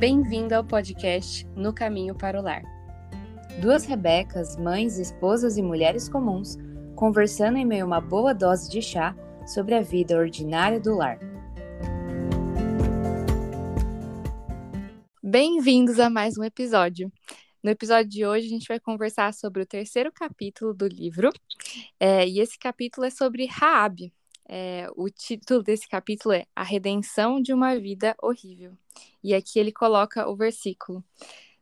Bem-vindo ao podcast No Caminho para o Lar. Duas Rebecas, mães, esposas e mulheres comuns, conversando em meio a uma boa dose de chá sobre a vida ordinária do lar. Bem-vindos a mais um episódio. No episódio de hoje, a gente vai conversar sobre o terceiro capítulo do livro, é, e esse capítulo é sobre Raab. É, o título desse capítulo é A Redenção de uma Vida Horrível. E aqui ele coloca o versículo: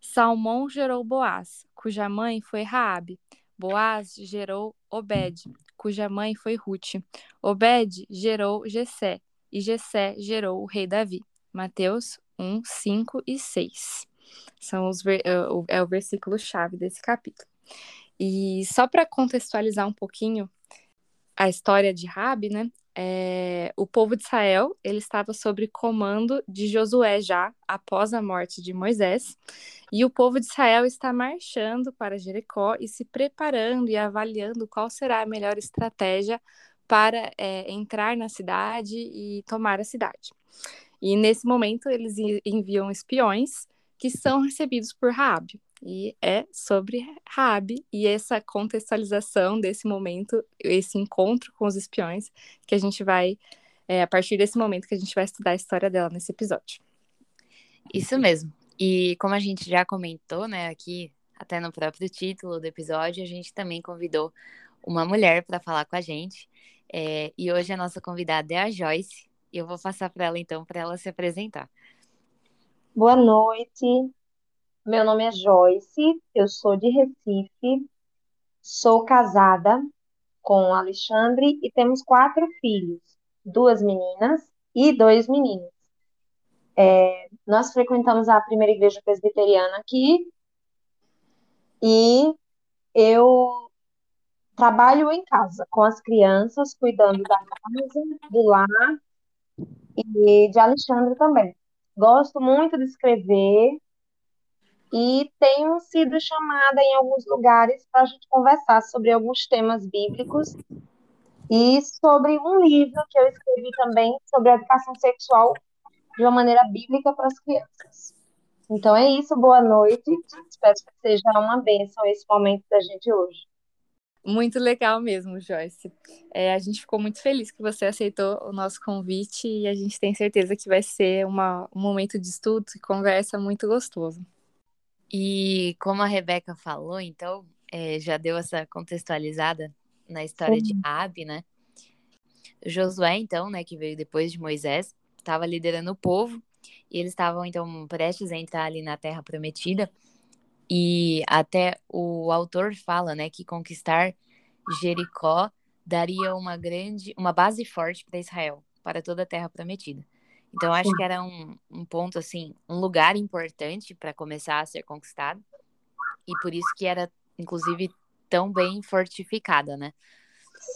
Salmão gerou Boaz, cuja mãe foi Raabe. Boaz gerou Obed, cuja mãe foi Ruth. Obed gerou Jessé, e Jessé gerou o rei Davi. Mateus 1, 5 e 6. São os é, é o versículo chave desse capítulo. E só para contextualizar um pouquinho a história de Rabi, né? É, o povo de Israel ele estava sob comando de Josué já após a morte de Moisés e o povo de Israel está marchando para Jericó e se preparando e avaliando qual será a melhor estratégia para é, entrar na cidade e tomar a cidade. E nesse momento eles enviam espiões que são recebidos por Raabe. E é sobre Raabe e essa contextualização desse momento, esse encontro com os espiões, que a gente vai, é, a partir desse momento que a gente vai estudar a história dela nesse episódio. Isso mesmo. E como a gente já comentou, né, aqui, até no próprio título do episódio, a gente também convidou uma mulher para falar com a gente. É, e hoje a nossa convidada é a Joyce. E eu vou passar para ela então, para ela se apresentar. Boa noite, meu nome é Joyce, eu sou de Recife, sou casada com Alexandre e temos quatro filhos, duas meninas e dois meninos. É, nós frequentamos a primeira igreja presbiteriana aqui e eu trabalho em casa com as crianças, cuidando da casa, do lar e de Alexandre também. Gosto muito de escrever e tenho sido chamada em alguns lugares para a gente conversar sobre alguns temas bíblicos e sobre um livro que eu escrevi também sobre educação sexual de uma maneira bíblica para as crianças. Então é isso, boa noite. Espero que seja uma bênção esse momento da gente hoje. Muito legal mesmo, Joyce. É, a gente ficou muito feliz que você aceitou o nosso convite e a gente tem certeza que vai ser uma, um momento de estudo e conversa muito gostoso. E como a Rebeca falou, então, é, já deu essa contextualizada na história Sim. de Rabi, né? Josué, então, né, que veio depois de Moisés, estava liderando o povo e eles estavam, então, prestes a entrar ali na Terra Prometida. E até o autor fala, né, que conquistar Jericó daria uma grande, uma base forte para Israel, para toda a terra prometida. Então acho que era um, um ponto assim, um lugar importante para começar a ser conquistado. E por isso que era inclusive tão bem fortificada, né?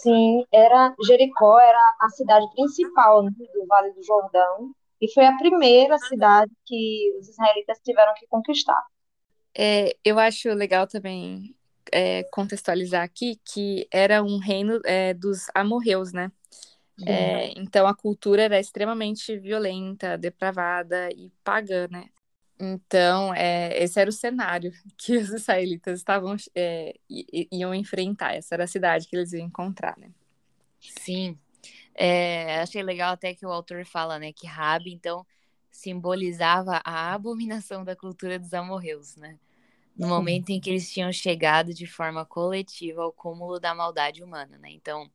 Sim, era Jericó era a cidade principal né, do Vale do Jordão e foi a primeira cidade que os israelitas tiveram que conquistar. É, eu acho legal também é, contextualizar aqui que era um reino é, dos amorreus, né? É, então a cultura era extremamente violenta, depravada e pagã, né? Então, é, esse era o cenário que os israelitas estavam é, iam enfrentar. Essa era a cidade que eles iam encontrar, né? Sim. É, achei legal até que o autor fala, né, que Rabi, então, simbolizava a abominação da cultura dos amorreus, né? No momento em que eles tinham chegado de forma coletiva ao cúmulo da maldade humana, né? Então,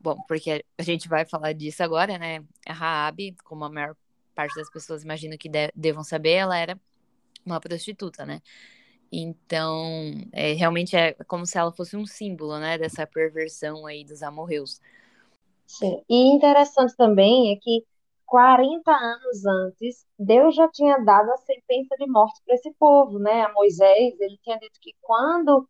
bom, porque a gente vai falar disso agora, né? A Raab, como a maior parte das pessoas imagino que de devam saber, ela era uma prostituta, né? Então, é, realmente é como se ela fosse um símbolo, né, dessa perversão aí dos amorreus. Sim. E interessante também é que 40 anos antes, Deus já tinha dado a sentença de morte para esse povo, né? A Moisés, ele tinha dito que quando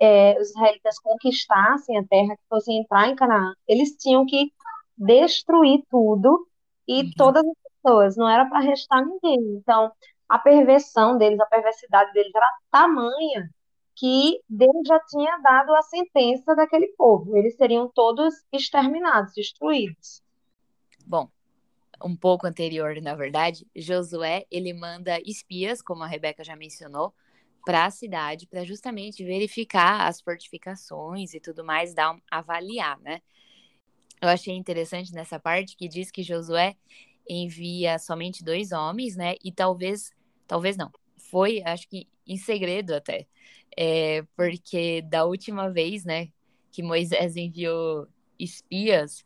é, os israelitas conquistassem a terra, que fossem entrar em Canaã, eles tinham que destruir tudo e uhum. todas as pessoas, não era para restar ninguém. Então, a perversão deles, a perversidade deles era tamanha que Deus já tinha dado a sentença daquele povo. Eles seriam todos exterminados, destruídos. Bom, um pouco anterior, na verdade, Josué ele manda espias, como a Rebeca já mencionou, para a cidade para justamente verificar as fortificações e tudo mais, dar um, avaliar, né? Eu achei interessante nessa parte que diz que Josué envia somente dois homens, né? E talvez, talvez não, foi, acho que em segredo até, é, porque da última vez, né, que Moisés enviou espias,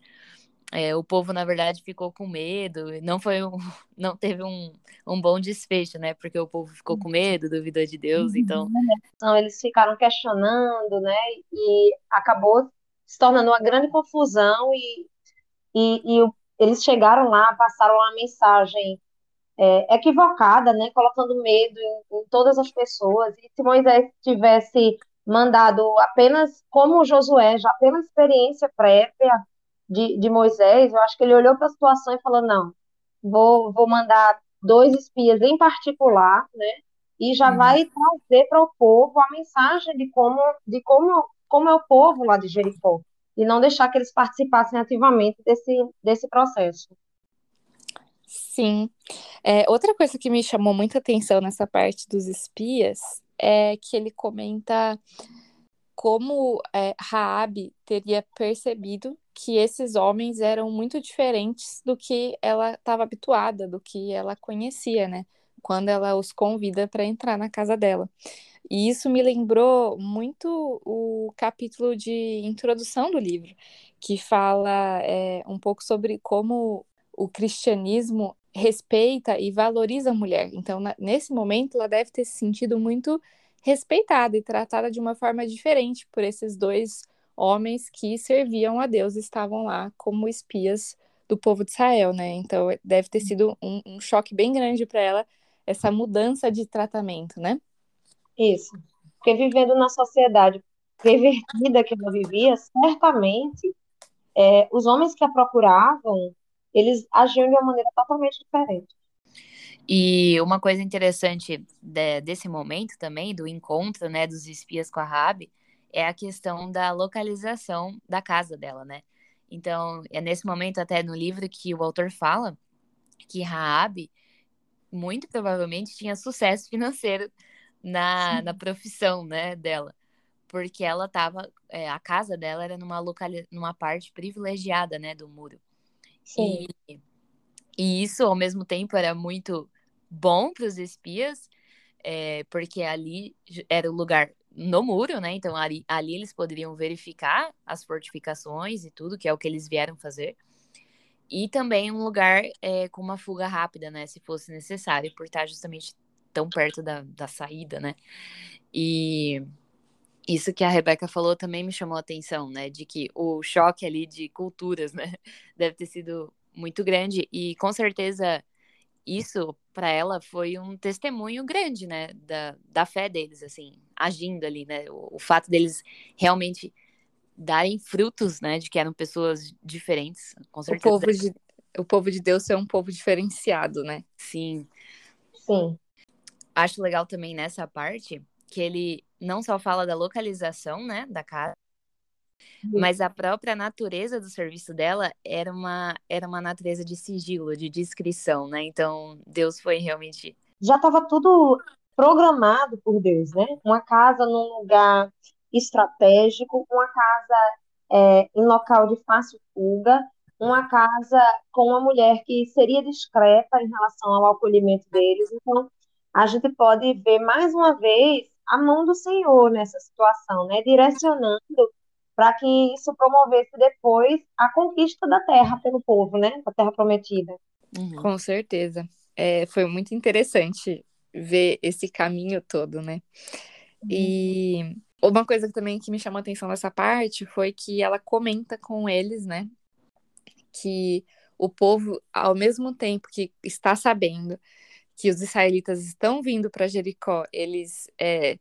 é, o povo, na verdade, ficou com medo, não foi um, não teve um, um bom desfecho, né? Porque o povo ficou com medo, duvidou de Deus, então... Então, eles ficaram questionando, né? E acabou se tornando uma grande confusão e, e, e eles chegaram lá, passaram uma mensagem é, equivocada, né? Colocando medo em, em todas as pessoas. E se Moisés tivesse mandado apenas, como Josué, já pela experiência prévia, de, de Moisés, eu acho que ele olhou para a situação e falou: não, vou, vou mandar dois espias em particular, né? E já uhum. vai trazer para o povo a mensagem de como, de como, como é o povo lá de Jericó. E não deixar que eles participassem ativamente desse, desse processo. Sim. É, outra coisa que me chamou muita atenção nessa parte dos espias é que ele comenta como é, Raabe teria percebido que esses homens eram muito diferentes do que ela estava habituada, do que ela conhecia, né? Quando ela os convida para entrar na casa dela. E isso me lembrou muito o capítulo de introdução do livro, que fala é, um pouco sobre como o cristianismo respeita e valoriza a mulher. Então, na, nesse momento, ela deve ter se sentido muito respeitada e tratada de uma forma diferente por esses dois homens que serviam a Deus estavam lá como espias do povo de Israel, né? Então deve ter sido um, um choque bem grande para ela essa mudança de tratamento, né? Isso. Porque vivendo na sociedade pervertida que ela vivia, certamente é, os homens que a procuravam, eles agiam de uma maneira totalmente diferente. E uma coisa interessante de, desse momento também, do encontro, né, dos espias com a Rabi, é a questão da localização da casa dela, né? Então, é nesse momento até no livro que o autor fala que Raab muito provavelmente tinha sucesso financeiro na, na profissão, né, dela. Porque ela estava, é, a casa dela era numa, locali numa parte privilegiada, né, do muro. Sim. E, e isso, ao mesmo tempo, era muito bom para os espias, é, porque ali era o lugar no muro, né? Então ali, ali eles poderiam verificar as fortificações e tudo, que é o que eles vieram fazer. E também um lugar é, com uma fuga rápida, né? Se fosse necessário, por estar justamente tão perto da, da saída, né? E isso que a Rebeca falou também me chamou a atenção, né? De que o choque ali de culturas, né? Deve ter sido muito grande. E com certeza isso para ela foi um testemunho grande, né, da, da fé deles, assim, agindo ali, né, o, o, fato deles realmente darem frutos, né, de que eram pessoas diferentes, com certeza. O povo de, o povo de Deus é um povo diferenciado, né? Sim. Sim. Acho legal também nessa parte que ele não só fala da localização, né, da casa, mas a própria natureza do serviço dela era uma, era uma natureza de sigilo, de discrição, né? Então, Deus foi realmente. Já estava tudo programado por Deus, né? Uma casa num lugar estratégico, uma casa é, em local de fácil fuga, uma casa com uma mulher que seria discreta em relação ao acolhimento deles. Então, a gente pode ver mais uma vez a mão do Senhor nessa situação, né? Direcionando para que isso promovesse depois a conquista da terra pelo povo, né? A terra prometida. Uhum. Com certeza. É, foi muito interessante ver esse caminho todo, né? Uhum. E uma coisa também que me chamou a atenção nessa parte foi que ela comenta com eles, né? Que o povo, ao mesmo tempo que está sabendo que os israelitas estão vindo para Jericó, eles é,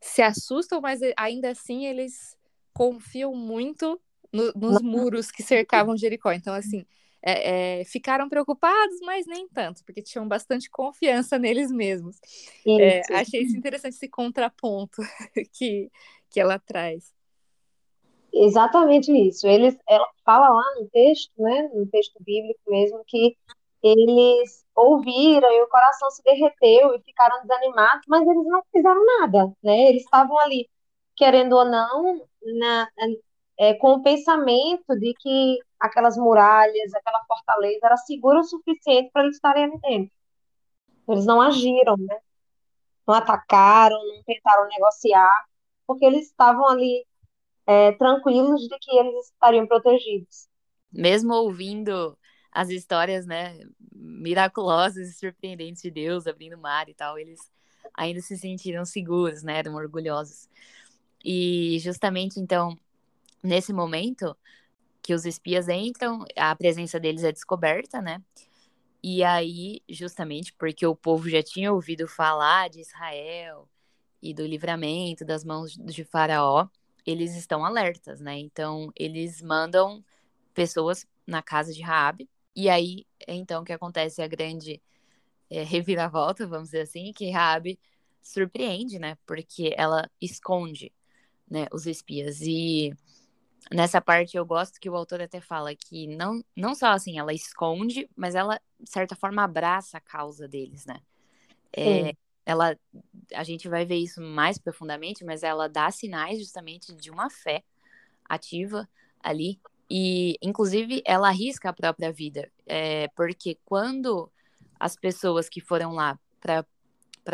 se assustam, mas ainda assim eles confiam muito no, nos muros que cercavam Jericó. Então, assim, é, é, ficaram preocupados, mas nem tanto, porque tinham bastante confiança neles mesmos. É, achei isso interessante, esse contraponto que, que ela traz. Exatamente isso. Eles, ela fala lá no texto, né, no texto bíblico mesmo, que eles ouviram e o coração se derreteu e ficaram desanimados, mas eles não fizeram nada, né? Eles estavam ali, querendo ou não, na, é, com o pensamento de que aquelas muralhas, aquela fortaleza era segura o suficiente para eles estarem ali dentro. Eles não agiram, né? Não atacaram, não tentaram negociar, porque eles estavam ali é, tranquilos de que eles estariam protegidos. Mesmo ouvindo as histórias, né, miraculosas e surpreendentes de Deus abrindo o mar e tal, eles ainda se sentiram seguros, né, eram orgulhosos. E justamente então, nesse momento que os espias entram, a presença deles é descoberta, né? E aí, justamente porque o povo já tinha ouvido falar de Israel e do livramento das mãos de Faraó, eles estão alertas, né? Então, eles mandam pessoas na casa de Raabe. E aí, é então, que acontece a grande é, reviravolta, vamos dizer assim, que Raabe surpreende, né? Porque ela esconde, né, os espias. E nessa parte eu gosto que o autor até fala que não, não só assim, ela esconde, mas ela, de certa forma, abraça a causa deles, né? É, ela, a gente vai ver isso mais profundamente, mas ela dá sinais justamente de uma fé ativa ali e, inclusive, ela arrisca a própria vida, é, porque quando as pessoas que foram lá para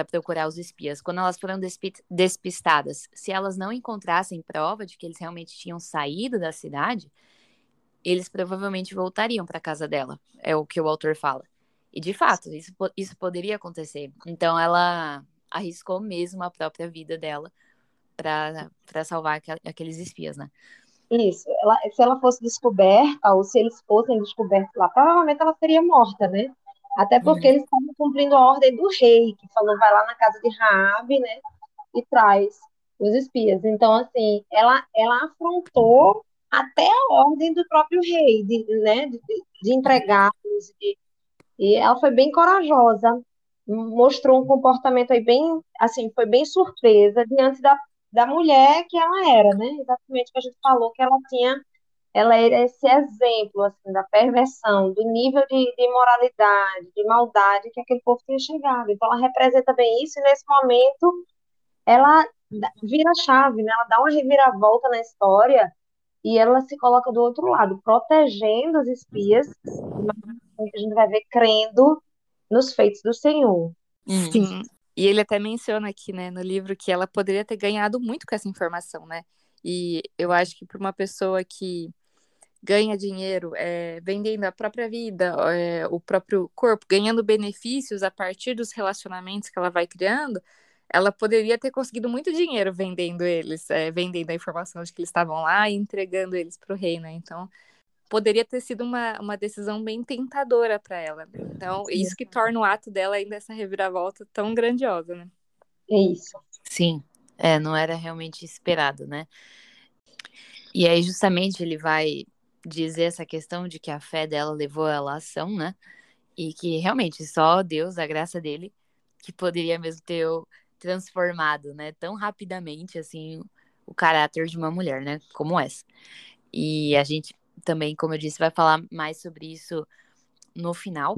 procurar os espias, quando elas foram despistadas, se elas não encontrassem prova de que eles realmente tinham saído da cidade, eles provavelmente voltariam para casa dela, é o que o autor fala. E, de fato, isso, isso poderia acontecer. Então, ela arriscou mesmo a própria vida dela para salvar aqueles espias, né? Isso. Ela, se ela fosse descoberta, ou se eles fossem descobertos lá, provavelmente ela seria morta, né? Até porque uhum. eles estavam cumprindo a ordem do rei, que falou, vai lá na casa de Raabe, né? E traz os espias. Então, assim, ela, ela afrontou até a ordem do próprio rei, de, né? De, de entregá-los. E ela foi bem corajosa, mostrou um comportamento aí bem, assim, foi bem surpresa diante da da mulher que ela era, né? Exatamente o que a gente falou, que ela tinha, ela era esse exemplo, assim, da perversão, do nível de, de moralidade, de maldade que aquele povo tinha chegado. Então, ela representa bem isso, e nesse momento, ela vira a chave, né? Ela dá uma reviravolta na história, e ela se coloca do outro lado, protegendo os espias, que a gente vai ver crendo nos feitos do Senhor. Sim. E ele até menciona aqui, né, no livro, que ela poderia ter ganhado muito com essa informação, né? E eu acho que para uma pessoa que ganha dinheiro é, vendendo a própria vida, é, o próprio corpo, ganhando benefícios a partir dos relacionamentos que ela vai criando, ela poderia ter conseguido muito dinheiro vendendo eles, é, vendendo a informação de que eles estavam lá e entregando eles para o rei, né? Então, poderia ter sido uma, uma decisão bem tentadora para ela. Então, Sim. isso que torna o ato dela ainda essa reviravolta tão grandiosa, né? É isso. Sim, é, não era realmente esperado, né? E aí, justamente, ele vai dizer essa questão de que a fé dela levou ela à ação, né? E que realmente só Deus, a graça dele, que poderia mesmo ter transformado, né, tão rapidamente assim o caráter de uma mulher, né, como essa. E a gente também, como eu disse, vai falar mais sobre isso no final.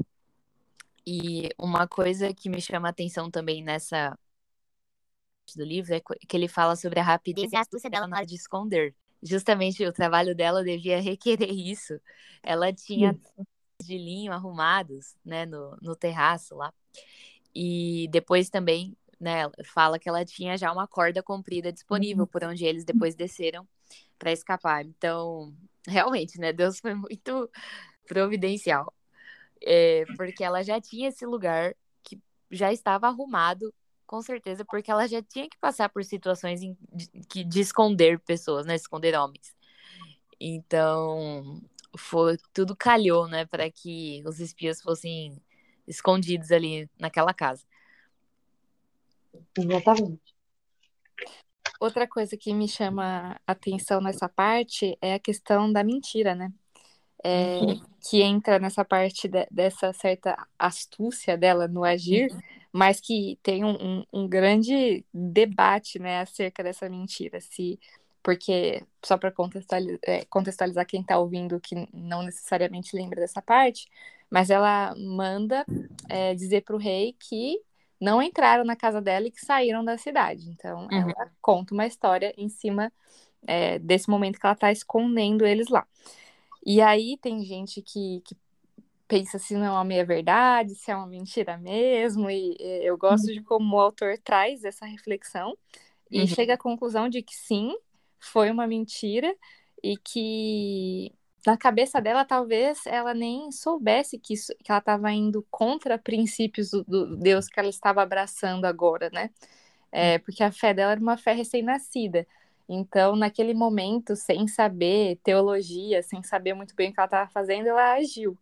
E uma coisa que me chama a atenção também nessa do livro é que ele fala sobre a rapidez e a astúcia dela na hora de esconder. Justamente o trabalho dela devia requerer isso. Ela tinha de linho arrumados, né, no, no terraço lá. E depois também, né, fala que ela tinha já uma corda comprida disponível uhum. por onde eles depois desceram para escapar. Então, realmente, né? Deus foi muito providencial. É, porque ela já tinha esse lugar que já estava arrumado, com certeza, porque ela já tinha que passar por situações de, de, de esconder pessoas, né? Esconder homens. Então, foi tudo calhou, né, para que os espias fossem escondidos ali naquela casa. Exatamente. Outra coisa que me chama atenção nessa parte é a questão da mentira, né? É, uhum. Que entra nessa parte de, dessa certa astúcia dela no agir, uhum. mas que tem um, um, um, grande debate, né, acerca dessa mentira. Se, porque, só para contextualizar, é, contextualizar quem está ouvindo que não necessariamente lembra dessa parte, mas ela manda é, dizer para o rei que não entraram na casa dela e que saíram da cidade. Então, uhum. ela conta uma história em cima é, desse momento que ela está escondendo eles lá. E aí tem gente que, que pensa se não é uma meia verdade, se é uma mentira mesmo, e, e eu gosto uhum. de como o autor traz essa reflexão e uhum. chega à conclusão de que sim, foi uma mentira e que na cabeça dela talvez ela nem soubesse que, isso, que ela estava indo contra princípios do, do, Deus que ela estava abraçando agora, né? É, porque a fé dela era uma fé recém-nascida. Então, naquele momento, sem saber teologia, sem saber muito bem o que ela estava fazendo, ela agiu.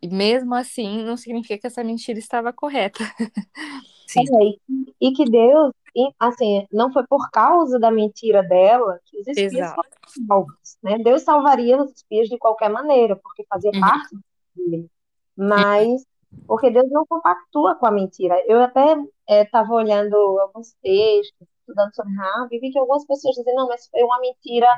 E mesmo assim, não significa que essa mentira estava correta. Sim. É, e que Deus, assim, não foi por causa da mentira dela que os espias Exato. foram salvos, né? Deus salvaria os espias de qualquer maneira, porque fazia uhum. parte dele. Mas porque Deus não compactua com a mentira. Eu até estava é, olhando alguns textos, estudando sobre Raab, e vi que algumas pessoas dizem, não, mas foi uma mentira,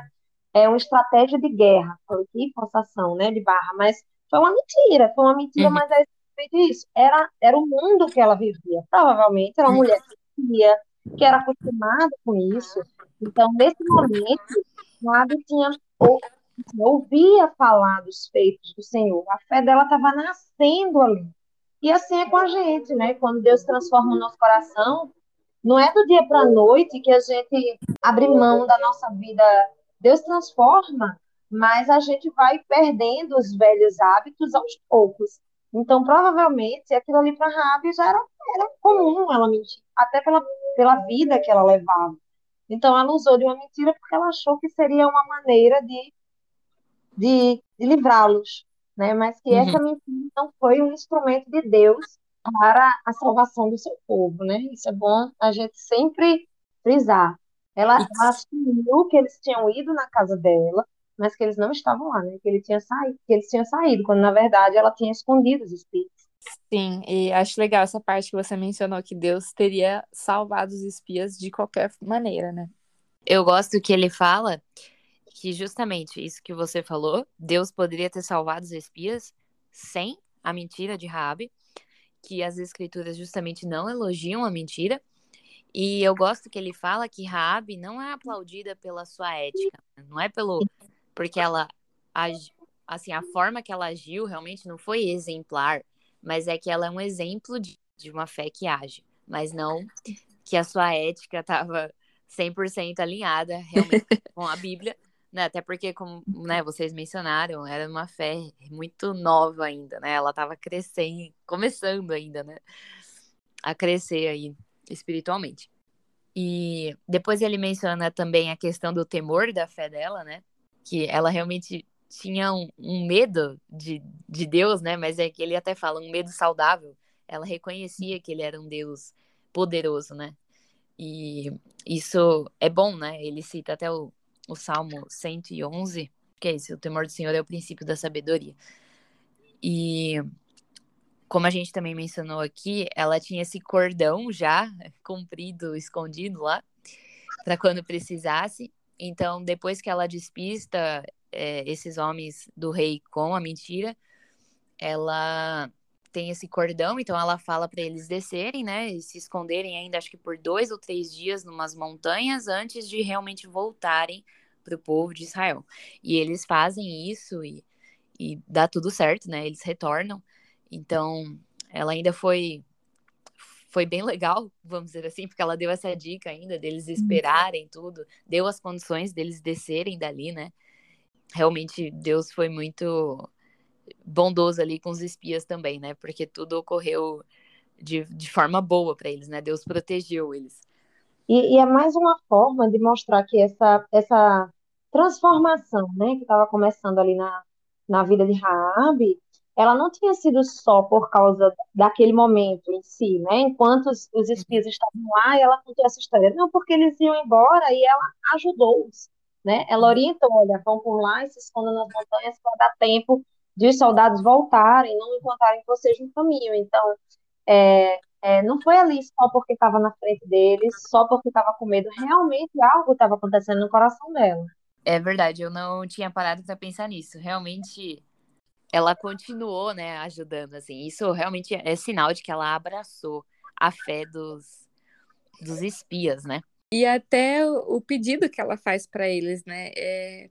é uma estratégia de guerra, foi aqui, forçação, né, de barra, mas foi uma mentira, foi uma mentira, uhum. mas é exatamente isso. Era, era o mundo que ela vivia. Provavelmente era uma uhum. mulher que vivia, que era acostumada com isso. Então, nesse momento, Rabi tinha ou, ouvia falar dos feitos do Senhor. A fé dela estava nascendo ali. E assim é com a gente, né? Quando Deus transforma o nosso coração, não é do dia para a noite que a gente abre mão da nossa vida. Deus transforma mas a gente vai perdendo os velhos hábitos aos poucos. Então, provavelmente, aquilo ali para a Rabi já era, era comum ela mentir, até pela, pela vida que ela levava. Então, ela usou de uma mentira porque ela achou que seria uma maneira de, de, de livrá-los, né? mas que uhum. essa mentira não foi um instrumento de Deus para a salvação do seu povo. Né? Isso é bom a gente sempre frisar. Ela, ela assumiu que eles tinham ido na casa dela, mas que eles não estavam lá, né? Que ele tinha saído, que eles tinham saído, quando na verdade ela tinha escondido os espíritos. Sim, e acho legal essa parte que você mencionou que Deus teria salvado os espias de qualquer maneira, né? Eu gosto que ele fala que justamente isso que você falou, Deus poderia ter salvado os espias sem a mentira de Raabe, que as escrituras justamente não elogiam a mentira. E eu gosto que ele fala que Raabe não é aplaudida pela sua ética, não é pelo porque ela assim, a forma que ela agiu realmente não foi exemplar, mas é que ela é um exemplo de, de uma fé que age, mas não que a sua ética estava 100% alinhada realmente com a Bíblia, né? Até porque, como né, vocês mencionaram, era uma fé muito nova ainda, né? Ela estava crescendo, começando ainda, né? A crescer aí espiritualmente. E depois ele menciona também a questão do temor da fé dela, né? que ela realmente tinha um, um, medo de, de Deus, né? Mas é que ele até fala um medo saudável. Ela reconhecia que ele era um Deus poderoso, né? E isso é bom, né? Ele cita até o, o Salmo 111, que é isso, o temor do Senhor é o princípio da sabedoria. E como a gente também mencionou aqui, ela tinha esse cordão já comprido, escondido lá, para quando precisasse. Então, depois que ela despista é, esses homens do rei com a mentira, ela tem esse cordão, então ela fala para eles descerem, né, e se esconderem ainda, acho que por dois ou três dias, numas montanhas, antes de realmente voltarem para o povo de Israel. E eles fazem isso e, e dá tudo certo, né? Eles retornam. Então, ela ainda foi foi bem legal, vamos dizer assim, porque ela deu essa dica ainda deles uhum. esperarem tudo, deu as condições deles descerem dali, né? Realmente Deus foi muito bondoso ali com os espias também, né? Porque tudo ocorreu de, de forma boa para eles, né? Deus protegeu eles. E, e, é mais uma forma de mostrar que essa, essa transformação, né, que estava começando ali na, na vida de Raabe, ela não tinha sido só por causa daquele momento em si, né? Enquanto os, os espias estavam lá, ela contou essa história. Não, porque eles iam embora e ela ajudou-os, né? Ela orientou, olha, vão por lá e se escondam nas montanhas para dar tempo de os soldados voltarem, não encontrarem vocês no caminho. Então, é, é, não foi ali só porque estava na frente deles, só porque estava com medo. Realmente algo estava acontecendo no coração dela. É verdade, eu não tinha parado para pensar nisso. Realmente ela continuou, né, ajudando, assim. Isso realmente é sinal de que ela abraçou a fé dos, dos espias, né? E até o pedido que ela faz para eles, né? É,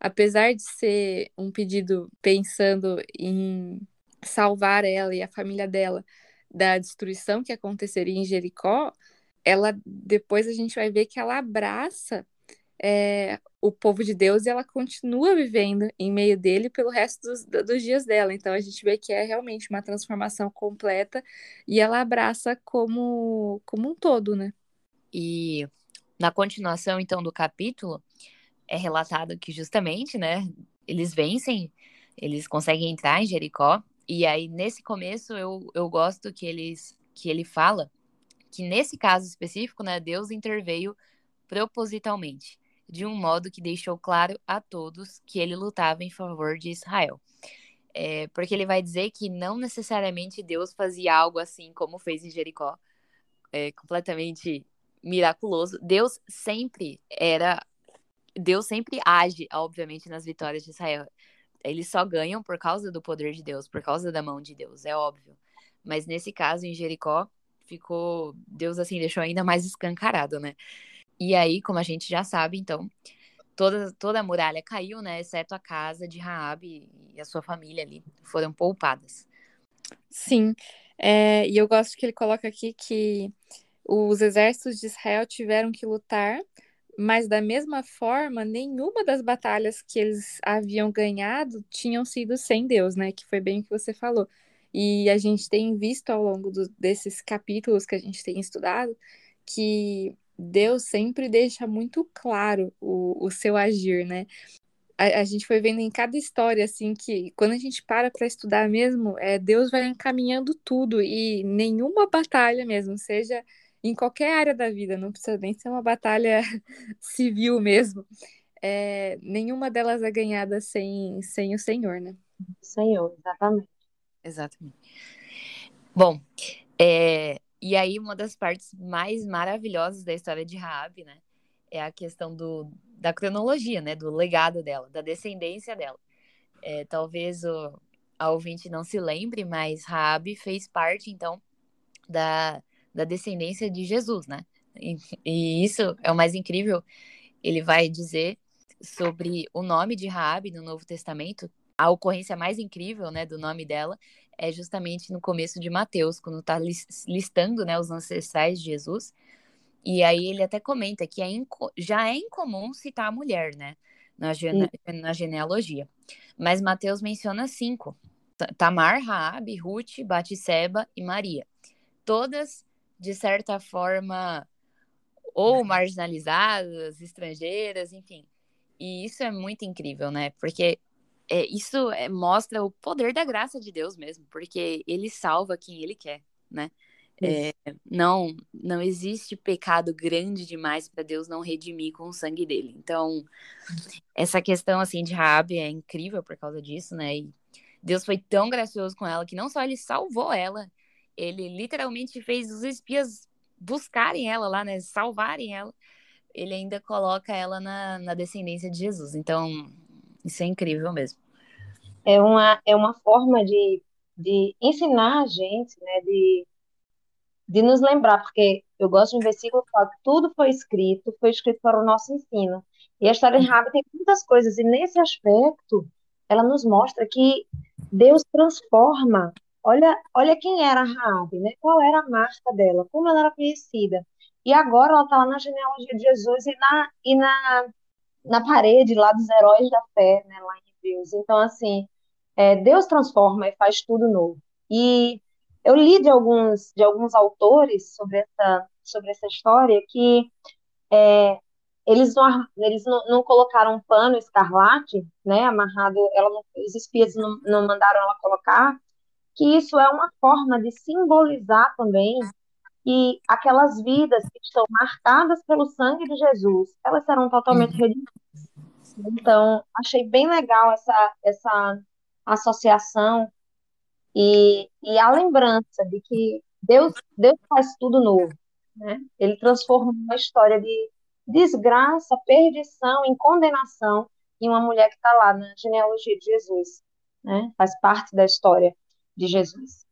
apesar de ser um pedido pensando em salvar ela e a família dela da destruição que aconteceria em Jericó, ela depois a gente vai ver que ela abraça é, o povo de Deus e ela continua vivendo em meio dele pelo resto dos, dos dias dela. Então a gente vê que é realmente uma transformação completa e ela abraça como, como um todo, né? E na continuação, então, do capítulo, é relatado que justamente, né, eles vencem, eles conseguem entrar em Jericó, e aí nesse começo eu, eu gosto que eles que ele fala que nesse caso específico, né, Deus interveio propositalmente de um modo que deixou claro a todos que ele lutava em favor de Israel. É, porque ele vai dizer que não necessariamente Deus fazia algo assim como fez em Jericó, é, completamente miraculoso. Deus sempre era. Deus sempre age, obviamente, nas vitórias de Israel. Eles só ganham por causa do poder de Deus, por causa da mão de Deus, é óbvio. Mas nesse caso, em Jericó, ficou. Deus, assim, deixou ainda mais escancarado, né? E aí, como a gente já sabe, então, toda, toda a muralha caiu, né? Exceto a casa de Raabe e a sua família ali foram poupadas. Sim, é, e eu gosto que ele coloca aqui que os exércitos de Israel tiveram que lutar, mas da mesma forma, nenhuma das batalhas que eles haviam ganhado tinham sido sem Deus, né? Que foi bem o que você falou. E a gente tem visto ao longo do, desses capítulos que a gente tem estudado que Deus sempre deixa muito claro o, o seu agir, né? A, a, gente foi vendo em cada história, assim, que quando a gente para para estudar mesmo, é, Deus vai encaminhando tudo e nenhuma batalha mesmo, seja em qualquer área da vida, não precisa nem ser uma batalha civil mesmo, é, nenhuma delas é ganhada sem, sem o Senhor, né? Senhor, exatamente. Exatamente. Bom, é, e aí, uma das partes mais maravilhosas da história de Raab, né? É a questão do, da cronologia, né? Do legado dela, da descendência dela. É, talvez o, a ouvinte não se lembre, mas Raab fez parte, então, da, da descendência de Jesus, né? E, e isso é o mais incrível. Ele vai dizer sobre o nome de Raab no Novo Testamento, a ocorrência mais incrível, né, do nome dela é justamente no começo de Mateus, quando está listando, né, os ancestrais de Jesus. E aí ele até comenta que é já é incomum citar a mulher, né, na, gene na genealogia. Mas Mateus menciona cinco: Tamar, Raabe, Ruth, Batseba e Maria. Todas, de certa forma, ou marginalizadas, estrangeiras, enfim. E isso é muito incrível, né? Porque é, isso é, mostra o poder da graça de Deus mesmo, porque ele salva quem ele quer, né? É, não, não existe pecado grande demais para Deus não redimir com o sangue dele. Então, essa questão assim de Raabe é incrível por causa disso, né? E Deus foi tão gracioso com ela que não só ele salvou ela, ele literalmente fez os espias buscarem ela lá, né? Salvarem ela. Ele ainda coloca ela na, na descendência de Jesus. Então, isso é incrível mesmo. É uma, é uma forma de, de ensinar a gente, né, de, de nos lembrar, porque eu gosto de um versículo que fala que tudo foi escrito, foi escrito para o nosso ensino. E a história de Rabi tem muitas coisas, e nesse aspecto, ela nos mostra que Deus transforma. Olha, olha quem era Rabi, né? Qual era a marca dela, como ela era conhecida. E agora ela está lá na genealogia de Jesus e na, e na na parede lá dos heróis da fé, né, lá em Deus. Então, assim, é, Deus transforma e faz tudo novo. E eu li de alguns, de alguns autores sobre essa, sobre essa história que é, eles, não, eles não, não, colocaram um pano escarlate, né, amarrado, ela não, os espias não, não mandaram ela colocar, que isso é uma forma de simbolizar também que aquelas vidas que estão marcadas pelo sangue de Jesus, elas serão totalmente redimidas. Então, achei bem legal essa, essa associação e, e a lembrança de que Deus, Deus faz tudo novo. Né? Ele transforma uma história de desgraça, perdição, em condenação em uma mulher que está lá na genealogia de Jesus. né? Faz parte da história de Jesus.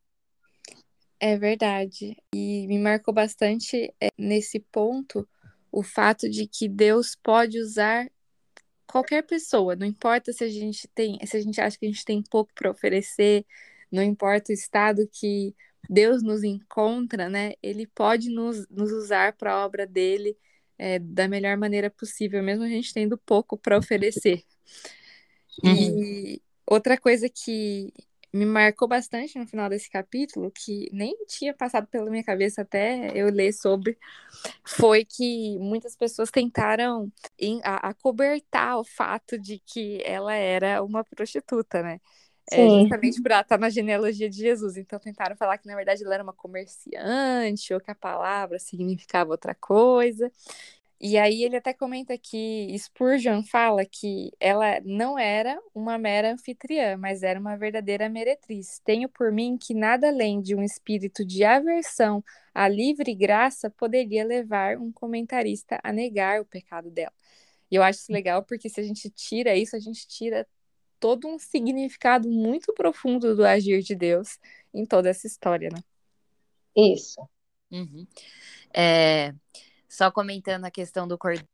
É verdade. E me marcou bastante é, nesse ponto o fato de que Deus pode usar qualquer pessoa, não importa se a gente tem, se a gente acha que a gente tem pouco para oferecer, não importa o estado que Deus nos encontra, né? Ele pode nos, nos usar para a obra dele é, da melhor maneira possível, mesmo a gente tendo pouco para oferecer. Uhum. E outra coisa que me marcou bastante no final desse capítulo, que nem tinha passado pela minha cabeça até eu ler sobre, foi que muitas pessoas tentaram acobertar o fato de que ela era uma prostituta, né? É, justamente por ela estar na genealogia de Jesus. Então tentaram falar que na verdade ela era uma comerciante, ou que a palavra significava outra coisa. E aí ele até comenta que Spurgeon fala que ela não era uma mera anfitriã, mas era uma verdadeira meretriz. Tenho por mim que nada além de um espírito de aversão à livre graça poderia levar um comentarista a negar o pecado dela. E eu acho isso legal porque se a gente tira isso, a gente tira todo um significado muito profundo do agir de Deus em toda essa história, né? Isso. Uhum. É, só comentando a questão do cordão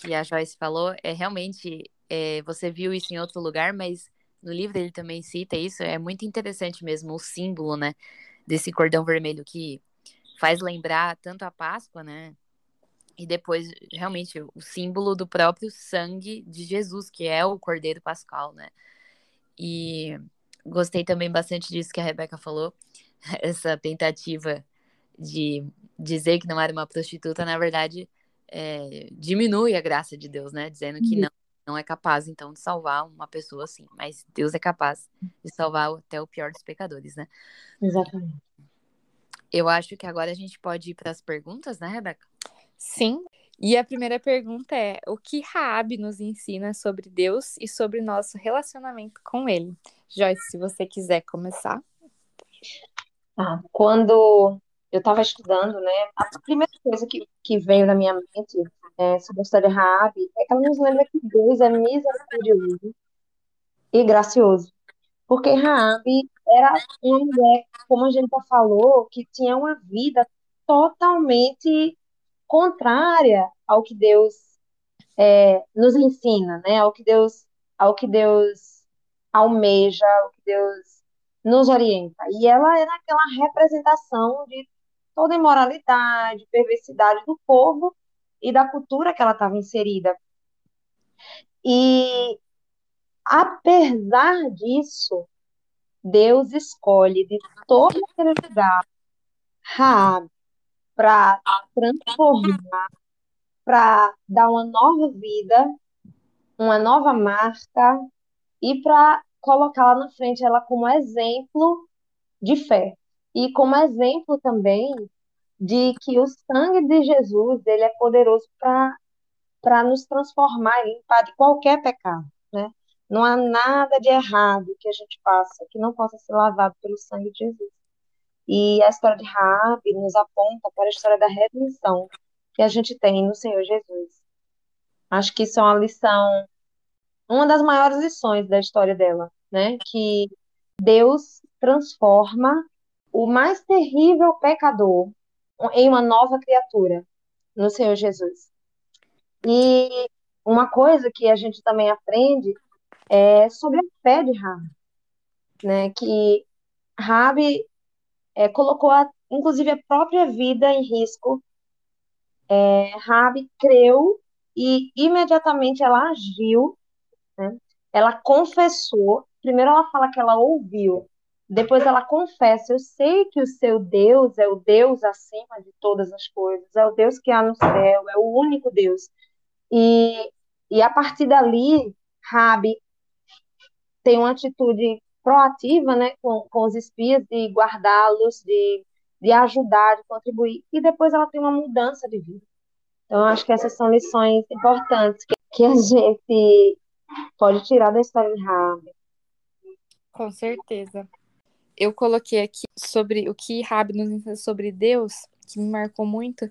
que a Joyce falou, é realmente é, você viu isso em outro lugar, mas no livro ele também cita isso. É muito interessante mesmo o símbolo, né, desse cordão vermelho que faz lembrar tanto a Páscoa, né, e depois realmente o símbolo do próprio sangue de Jesus, que é o Cordeiro Pascal, né? E gostei também bastante disso que a Rebeca falou, essa tentativa de dizer que não era uma prostituta, na verdade, é, diminui a graça de Deus, né? Dizendo que uhum. não, não é capaz, então, de salvar uma pessoa assim. Mas Deus é capaz de salvar até o pior dos pecadores, né? Exatamente. Eu acho que agora a gente pode ir para as perguntas, né, Rebeca? Sim. E a primeira pergunta é: o que Raab nos ensina sobre Deus e sobre nosso relacionamento com Ele? Joyce, se você quiser começar. Ah, quando eu estava estudando, né, a primeira coisa que, que veio na minha mente é, sobre a história de Raab é que ela nos lembra que Deus é misericordioso e gracioso. Porque Raab era uma mulher, como a gente já falou, que tinha uma vida totalmente contrária ao que Deus é, nos ensina, né? Ao que Deus, ao que Deus almeja, ao que Deus nos orienta. E ela era aquela representação de toda imoralidade, perversidade do povo e da cultura que ela estava inserida. E apesar disso, Deus escolhe de todo aquele lugar Raab, para transformar, para dar uma nova vida, uma nova marca e para colocá-la na frente ela como exemplo de fé e como exemplo também de que o sangue de Jesus ele é poderoso para para nos transformar e limpar de qualquer pecado, né? Não há nada de errado que a gente faça que não possa ser lavado pelo sangue de Jesus. E a história de Raab nos aponta para a história da redenção que a gente tem no Senhor Jesus. Acho que isso é uma lição, uma das maiores lições da história dela, né? Que Deus transforma o mais terrível pecador em uma nova criatura no Senhor Jesus. E uma coisa que a gente também aprende é sobre a fé de Raab, né? Que Rabi é, colocou, a, inclusive, a própria vida em risco. É, Rabi creu e imediatamente ela agiu, né? ela confessou. Primeiro ela fala que ela ouviu, depois ela confessa: Eu sei que o seu Deus é o Deus acima de todas as coisas, é o Deus que há no céu, é o único Deus. E, e a partir dali, Rabi tem uma atitude proativa né, com, com os espias, de guardá-los, de, de ajudar, de contribuir, e depois ela tem uma mudança de vida. Então, acho que essas são lições importantes que, que a gente pode tirar da história de Rabi. Com certeza. Eu coloquei aqui sobre o que Rabi nos ensina sobre Deus, que me marcou muito,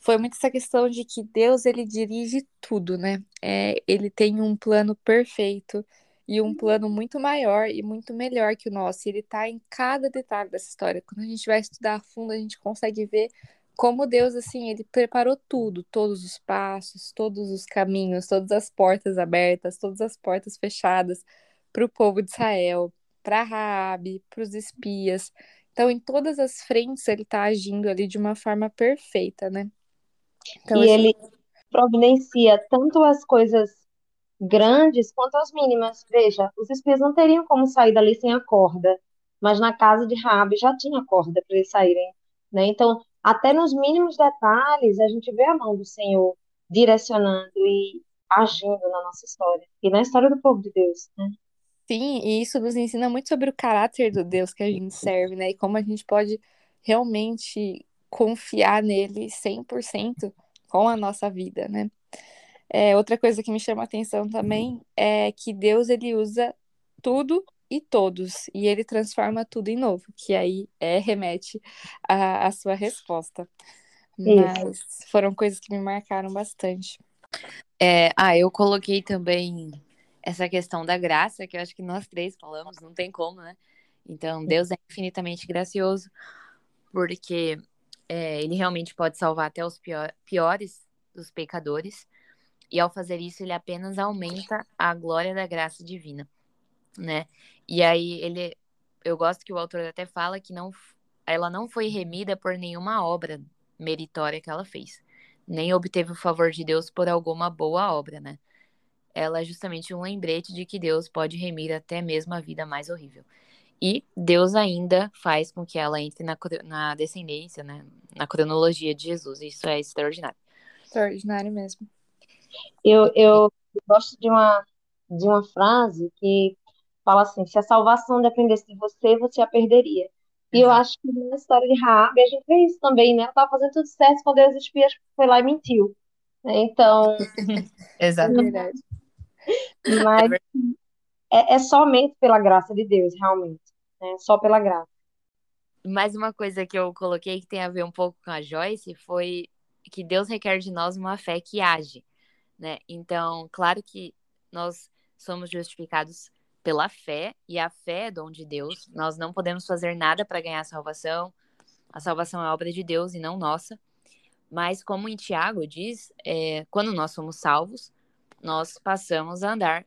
foi muito essa questão de que Deus ele dirige tudo, né? É, ele tem um plano perfeito e um plano muito maior e muito melhor que o nosso. Ele está em cada detalhe dessa história. Quando a gente vai estudar a fundo, a gente consegue ver como Deus, assim, ele preparou tudo, todos os passos, todos os caminhos, todas as portas abertas, todas as portas fechadas para o povo de Israel, para Raabe, para os espias. Então, em todas as frentes, ele está agindo ali de uma forma perfeita, né? Então, e assim... ele providencia tanto as coisas grandes quanto as mínimas. Veja, os espias não teriam como sair dali sem a corda, mas na casa de Raabe já tinha corda para eles saírem, né? Então, até nos mínimos detalhes, a gente vê a mão do Senhor direcionando e agindo na nossa história e na história do povo de Deus, né? Sim, e isso nos ensina muito sobre o caráter do Deus que a gente serve, né? E como a gente pode realmente confiar nele 100% com a nossa vida, né? É, outra coisa que me chama a atenção também é que Deus ele usa tudo e todos, e ele transforma tudo em novo, que aí é, remete à, sua resposta. Mas Isso. foram coisas que me marcaram bastante. É, ah, eu coloquei também essa questão da graça, que eu acho que nós três falamos, não tem como, né? Então, Deus é infinitamente gracioso, porque é, ele realmente pode salvar até os pior, piores dos pecadores. E ao fazer isso, ele apenas aumenta a glória da graça divina, né? E aí ele eu gosto que o autor até fala que não ela não foi remida por nenhuma obra meritória que ela fez, nem obteve o favor de Deus por alguma boa obra, né? Ela é justamente um lembrete de que Deus pode remir até mesmo a vida mais horrível. E Deus ainda faz com que ela entre na, na descendência, né? Na cronologia de Jesus. Isso é extraordinário. Extraordinário mesmo. Eu, eu gosto de uma, de uma frase que fala assim: se a salvação dependesse de você, você a perderia. E eu acho que na história de Raab a gente vê isso também, né? Ela estava fazendo tudo certo quando Deus espias foi lá e mentiu. Então. Exato. É verdade. Mas é, é, somente pela graça de Deus, realmente. Né? Só pela graça. Mais uma coisa que eu coloquei que tem a ver um pouco com a Joyce foi que Deus requer de nós uma fé que age né? Então, claro que nós somos justificados pela fé, e a fé é dom de Deus. Nós não podemos fazer nada para ganhar a salvação. A salvação é obra de Deus e não nossa. Mas, como em Tiago diz, é, quando nós somos salvos, nós passamos a andar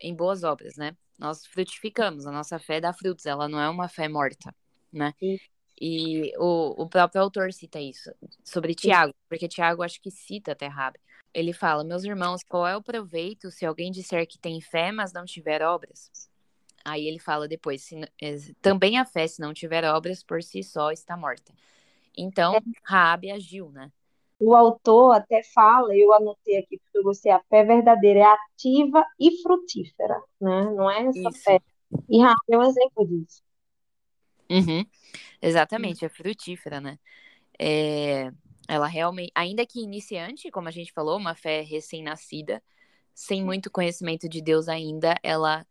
em boas obras, né? Nós frutificamos, a nossa fé dá frutos, ela não é uma fé morta, né? E o, o próprio autor cita isso, sobre Tiago, porque Tiago acho que cita até Rabi ele fala: Meus irmãos, qual é o proveito se alguém disser que tem fé, mas não tiver obras? Aí ele fala depois: é, também a fé, se não tiver obras, por si só está morta. Então, é. Raabe agiu, né? O autor até fala, eu anotei aqui porque eu gostei, a fé verdadeira é ativa e frutífera, né? Não é essa Isso. fé. E Raabe é um exemplo disso. Uhum. Exatamente, é frutífera, né? É... Ela realmente, ainda que iniciante, como a gente falou, uma fé recém-nascida, sem muito conhecimento de Deus ainda, ela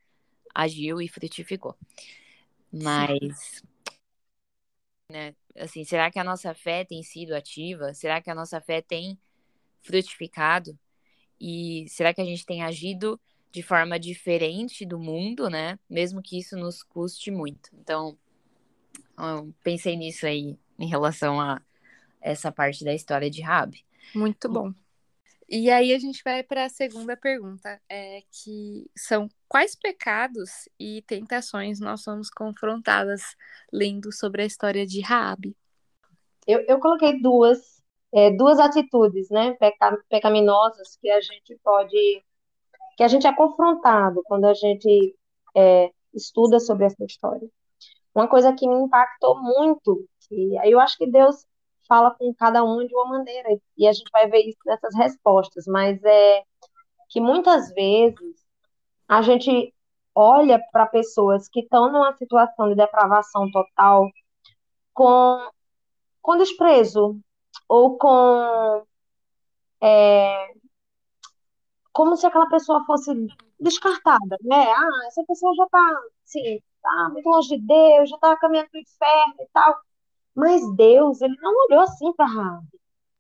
agiu e frutificou. Mas, né, assim, será que a nossa fé tem sido ativa? Será que a nossa fé tem frutificado? E será que a gente tem agido de forma diferente do mundo, né? Mesmo que isso nos custe muito. Então, eu pensei nisso aí em relação a essa parte da história de Rabi. Muito bom. E aí a gente vai para a segunda pergunta, é que são quais pecados e tentações nós somos confrontadas lendo sobre a história de Rabi? Eu, eu coloquei duas, é, duas atitudes, né, peca, pecaminosas que a gente pode, que a gente é confrontado quando a gente é, estuda sobre essa história. Uma coisa que me impactou muito, e aí eu acho que Deus fala com cada um de uma maneira, e a gente vai ver isso nessas respostas, mas é que muitas vezes a gente olha para pessoas que estão numa situação de depravação total com, com desprezo ou com é, como se aquela pessoa fosse descartada, né? Ah, essa pessoa já está assim, tá muito longe de Deus, já está caminhando para o inferno e tal. Mas Deus, ele não olhou assim para.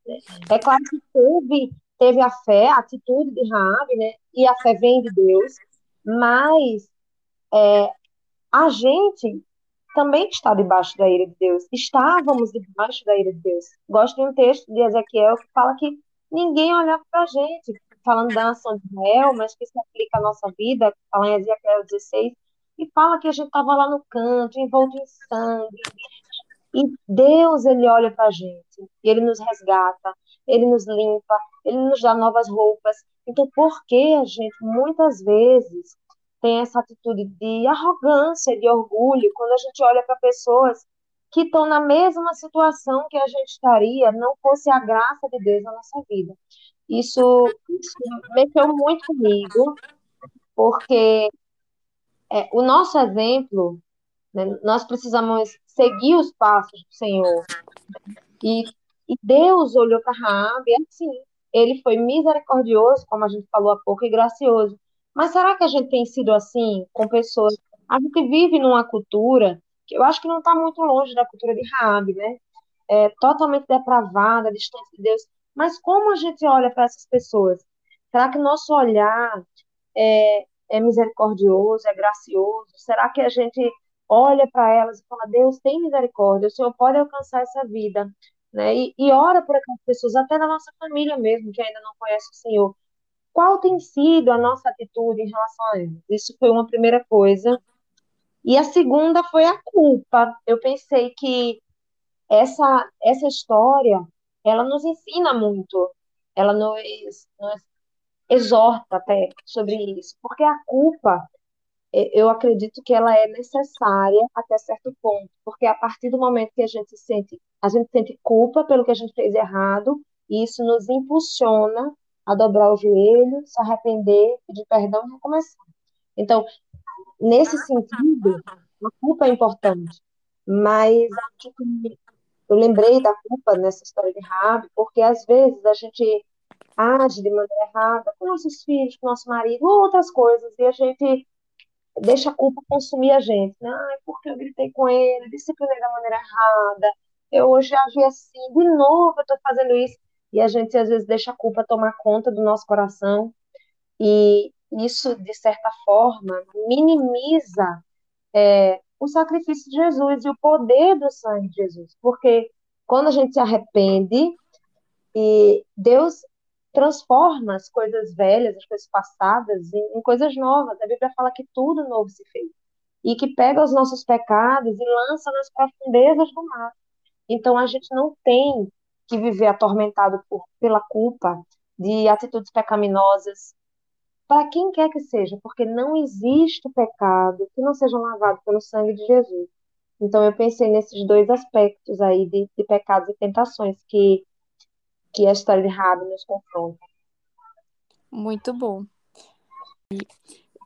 Né? É claro que teve, teve a fé, a atitude de Raabe, né? E a fé vem de Deus. Mas é, a gente também está debaixo da ira de Deus. Estávamos debaixo da ira de Deus. Gosto de um texto de Ezequiel que fala que ninguém olhava para a gente, falando da nação de Israel, mas que se aplica à nossa vida, fala em Ezequiel 16, e fala que a gente estava lá no canto, envolto em sangue. E Deus, ele olha para a gente, ele nos resgata, ele nos limpa, ele nos dá novas roupas. Então, por que a gente, muitas vezes, tem essa atitude de arrogância, de orgulho, quando a gente olha para pessoas que estão na mesma situação que a gente estaria, não fosse a graça de Deus na nossa vida. Isso, isso mexeu muito comigo, porque é, o nosso exemplo, né, nós precisamos seguir os passos do Senhor. E, e Deus olhou para Raab e assim, ele foi misericordioso, como a gente falou há pouco, e gracioso. Mas será que a gente tem sido assim com pessoas? A gente vive numa cultura que eu acho que não está muito longe da cultura de Raab, né? É, totalmente depravada, distante de Deus. Mas como a gente olha para essas pessoas? Será que nosso olhar é, é misericordioso, é gracioso? Será que a gente olha para elas e fala, Deus tem misericórdia, o Senhor pode alcançar essa vida, né? E, e ora por aquelas pessoas, até da nossa família mesmo, que ainda não conhece o Senhor qual tem sido a nossa atitude em relação a eles? Isso foi uma primeira coisa. E a segunda foi a culpa. Eu pensei que essa, essa história, ela nos ensina muito, ela nos, nos exorta até sobre isso, porque a culpa, eu acredito que ela é necessária até certo ponto, porque a partir do momento que a gente sente, a gente sente culpa pelo que a gente fez errado, e isso nos impulsiona a dobrar o joelho, se arrepender, pedir perdão e recomeçar. Então, nesse sentido, a culpa é importante, mas eu lembrei da culpa nessa história de Rabi, porque às vezes a gente age de maneira errada com nossos filhos, com nosso marido, ou outras coisas, e a gente deixa a culpa consumir a gente. Né? Ai, porque eu gritei com ele, disciplinei da maneira errada, eu hoje agi assim, de novo eu estou fazendo isso e a gente às vezes deixa a culpa tomar conta do nosso coração e isso de certa forma minimiza é, o sacrifício de Jesus e o poder do sangue de Jesus, porque quando a gente se arrepende e Deus transforma as coisas velhas, as coisas passadas em, em coisas novas. A Bíblia fala que tudo novo se fez e que pega os nossos pecados e lança nas profundezas do mar. Então a gente não tem que viver atormentado por, pela culpa de atitudes pecaminosas, para quem quer que seja, porque não existe pecado que não seja lavado pelo sangue de Jesus. Então eu pensei nesses dois aspectos aí de, de pecados e tentações que, que a história de Rabi nos confronta. Muito bom. E,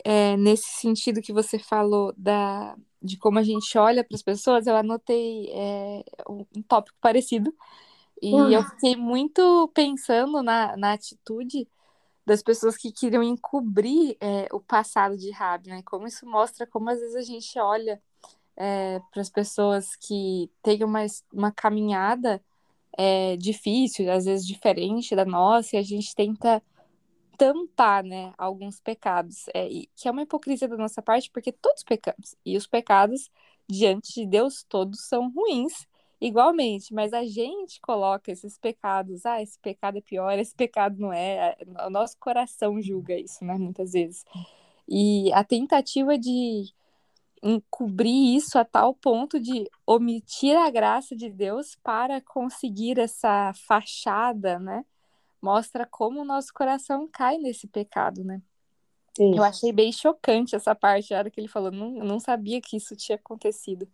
é, nesse sentido que você falou da, de como a gente olha para as pessoas, eu anotei é, um tópico parecido, e eu ah. fiquei muito pensando na, na atitude das pessoas que queriam encobrir é, o passado de Rabi, né? Como isso mostra como às vezes a gente olha é, para as pessoas que têm uma, uma caminhada é, difícil, às vezes diferente da nossa, e a gente tenta tampar, né, alguns pecados, é, que é uma hipocrisia da nossa parte, porque todos pecamos, e os pecados diante de Deus todos são ruins, igualmente, mas a gente coloca esses pecados, ah, esse pecado é pior, esse pecado não é, o nosso coração julga isso, né, muitas vezes. E a tentativa de encobrir isso a tal ponto de omitir a graça de Deus para conseguir essa fachada, né? Mostra como o nosso coração cai nesse pecado, né? Isso. Eu achei bem chocante essa parte, a hora que ele falou, não, não sabia que isso tinha acontecido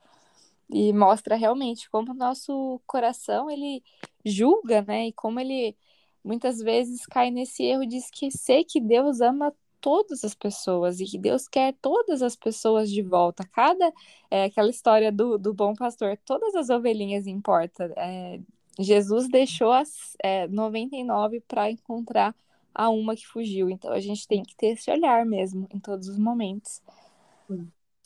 e mostra realmente como o nosso coração ele julga, né? E como ele muitas vezes cai nesse erro de esquecer que Deus ama todas as pessoas e que Deus quer todas as pessoas de volta. Cada é aquela história do, do bom pastor, todas as ovelhinhas importam. É, Jesus deixou as é, 99 para encontrar a uma que fugiu. Então a gente tem que ter esse olhar mesmo em todos os momentos.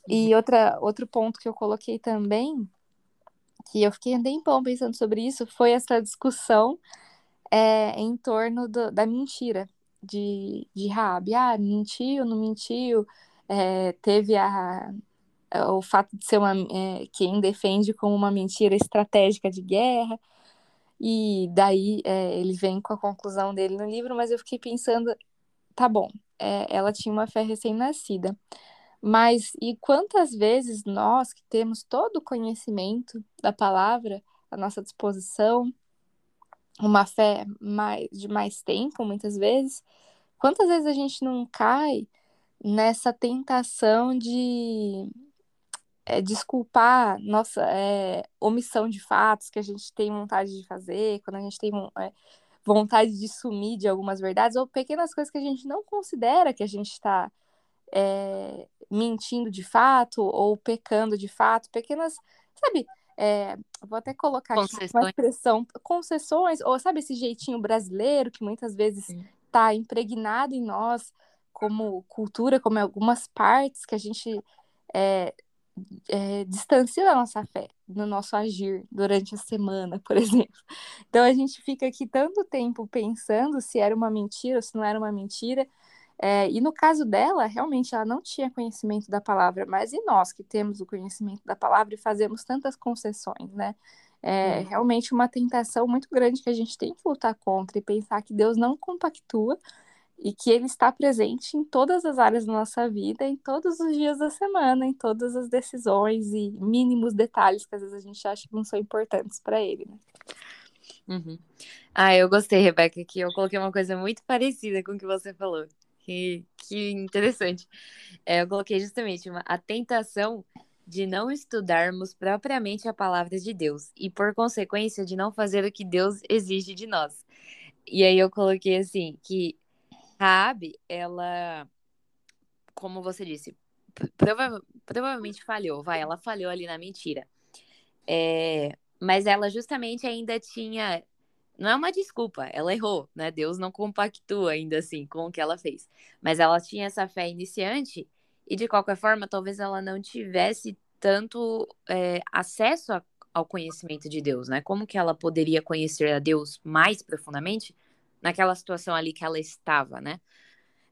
E outra, outro ponto que eu coloquei também, que eu fiquei um tempão pensando sobre isso, foi essa discussão é, em torno do, da mentira de, de Rabi. Ah, mentiu, não mentiu? é, teve a, o fato de ser uma é, quem defende como uma mentira estratégica de guerra e daí é, ele vem com a conclusão dele no livro, mas eu fiquei pensando, tá bom, é, ela tinha uma fé recém-nascida, mas e quantas vezes nós que temos todo o conhecimento da palavra à nossa disposição, uma fé mais, de mais tempo, muitas vezes, quantas vezes a gente não cai nessa tentação de é, desculpar nossa é, omissão de fatos que a gente tem vontade de fazer, quando a gente tem é, vontade de sumir de algumas verdades, ou pequenas coisas que a gente não considera que a gente está é, mentindo de fato ou pecando de fato, pequenas, sabe? É, vou até colocar aqui uma expressão, concessões, ou sabe esse jeitinho brasileiro que muitas vezes está impregnado em nós como cultura, como algumas partes que a gente é, é, distancia da nossa fé, no nosso agir durante a semana, por exemplo. Então a gente fica aqui tanto tempo pensando se era uma mentira ou se não era uma mentira. É, e no caso dela, realmente ela não tinha conhecimento da palavra, mas e nós que temos o conhecimento da palavra e fazemos tantas concessões, né? É realmente uma tentação muito grande que a gente tem que lutar contra e pensar que Deus não compactua e que ele está presente em todas as áreas da nossa vida, em todos os dias da semana, em todas as decisões e mínimos detalhes que às vezes a gente acha que não são importantes para ele. Né? Uhum. Ah, eu gostei, Rebeca, que eu coloquei uma coisa muito parecida com o que você falou. Que, que interessante. É, eu coloquei justamente uma, a tentação de não estudarmos propriamente a palavra de Deus e, por consequência, de não fazer o que Deus exige de nós. E aí eu coloquei assim, que Raab, ela, como você disse, prova provavelmente falhou, vai, ela falhou ali na mentira. É, mas ela justamente ainda tinha. Não é uma desculpa, ela errou, né? Deus não compactua ainda assim com o que ela fez. Mas ela tinha essa fé iniciante e, de qualquer forma, talvez ela não tivesse tanto é, acesso a, ao conhecimento de Deus, né? Como que ela poderia conhecer a Deus mais profundamente naquela situação ali que ela estava, né?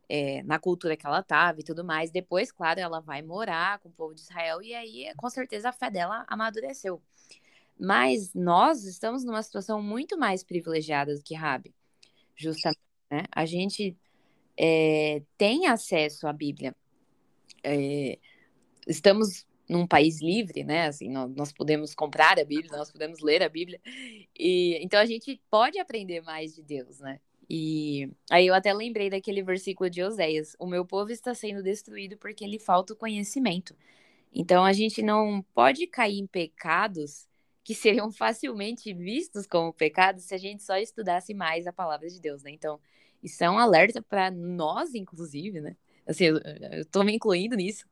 É, na cultura que ela estava e tudo mais. Depois, claro, ela vai morar com o povo de Israel e aí, com certeza, a fé dela amadureceu. Mas nós estamos numa situação muito mais privilegiada do que Rabi, justamente. Né? A gente é, tem acesso à Bíblia. É, estamos num país livre, né? Assim, nós, nós, podemos comprar a Bíblia, nós podemos ler a Bíblia. E então a gente pode aprender mais de Deus, né? E aí eu até lembrei daquele versículo de Oséias: "O meu povo está sendo destruído porque lhe falta o conhecimento". Então a gente não pode cair em pecados que seriam facilmente vistos como pecados se a gente só estudasse mais a palavra de Deus, né? Então, isso é um alerta para nós, inclusive, né? Assim, eu, tô me incluindo nisso,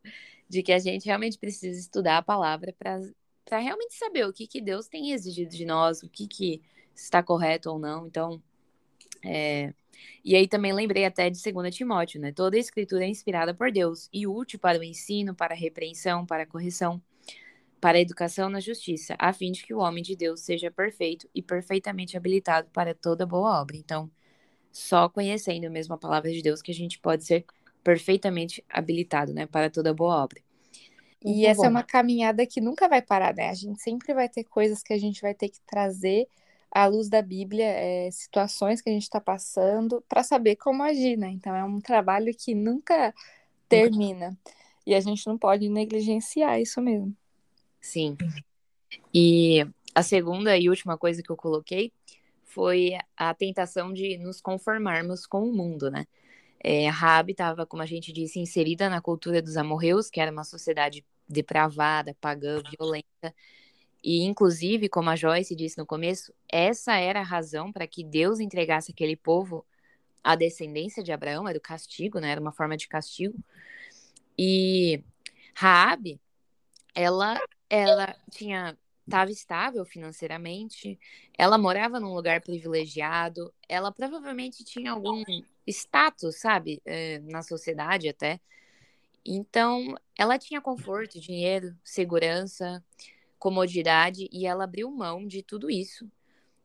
de que a gente realmente precisa estudar a palavra para realmente saber o que, que Deus tem exigido de nós, o que, que está correto ou não. Então, é... e aí também lembrei até de 2 Timóteo, né? Toda a escritura é inspirada por Deus e útil para o ensino, para a repreensão, para a correção, para a educação na justiça, a fim de que o homem de Deus seja perfeito e perfeitamente habilitado para toda boa obra. Então, só conhecendo mesmo a palavra de Deus que a gente pode ser perfeitamente habilitado, né, para toda boa obra. E Muito essa é bom. é uma caminhada que nunca vai parar, né? A gente sempre vai ter coisas que a gente vai ter que trazer à luz da Bíblia, é, situações que a gente está passando, para saber como agir, né? Então é um trabalho que nunca termina. E a gente não pode negligenciar isso mesmo. Sim. E a segunda e última coisa que eu coloquei foi a tentação de nos conformarmos com o mundo, né? É, Rabi estava, como a gente disse, inserida na cultura dos amorreus, que era uma sociedade depravada, pagã, violenta. E, inclusive, como a Joyce disse no começo, essa era a razão para que Deus entregasse aquele povo à descendência de Abraão, era o castigo, né? Era uma forma de castigo. E Raabe, ela, ela tinha estava estável financeiramente, ela morava num lugar privilegiado, ela provavelmente tinha algum status, sabe, é, na sociedade até. Então, ela tinha conforto, dinheiro, segurança, comodidade e ela abriu mão de tudo isso.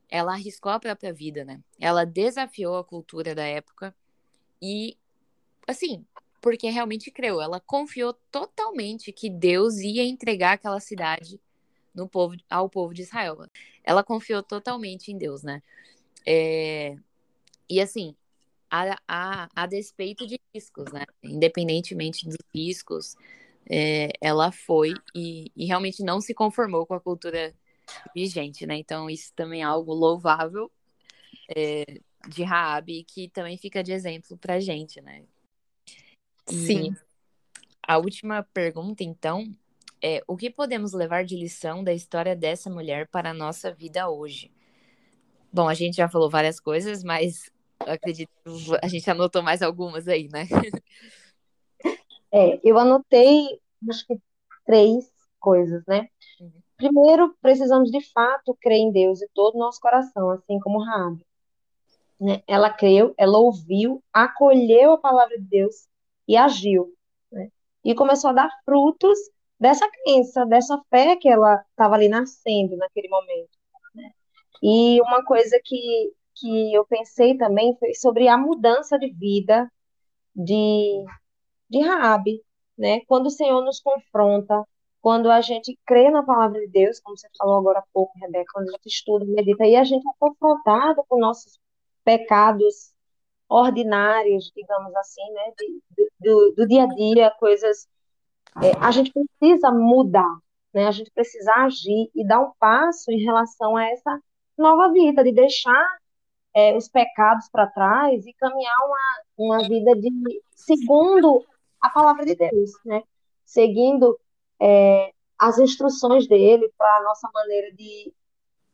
Ela arriscou a própria vida, né? Ela desafiou a cultura da época e, assim, porque realmente creu. Ela confiou totalmente que Deus ia entregar aquela cidade no povo, ao povo de Israel. Ela confiou totalmente em Deus, né? É... E assim, a, a, a despeito de riscos, né? Independentemente dos riscos, é, ela foi e, e, realmente não se conformou com a cultura vigente, né? Então, isso também é algo louvável é, de Raab, que também fica de exemplo pra gente, né? Sim. A última pergunta, então, é o que podemos levar de lição da história dessa mulher para a nossa vida hoje? Bom, a gente já falou várias coisas, mas acredito a gente anotou mais algumas aí, né? É, eu anotei, acho que três coisas, né? Uhum. Primeiro, precisamos de fato crer em Deus de todo o nosso coração, assim como Raab. Né? Ela creu, ela ouviu, acolheu a palavra de Deus e agiu. Né? E começou a dar frutos dessa crença, dessa fé que ela estava ali nascendo naquele momento. Né? E uma coisa que, que eu pensei também foi sobre a mudança de vida de, de Raabe, né? Quando o Senhor nos confronta, quando a gente crê na palavra de Deus, como você falou agora há pouco, Rebeca, quando a gente estuda, medita, e a gente é confrontado com nossos pecados ordinários, digamos assim, né, de, do, do, dia a dia, coisas. É, a gente precisa mudar, né, a gente precisa agir e dar um passo em relação a essa nova vida, de deixar é, os pecados para trás e caminhar uma, uma vida de segundo a palavra de Deus, né, seguindo é, as instruções dele para a nossa maneira de,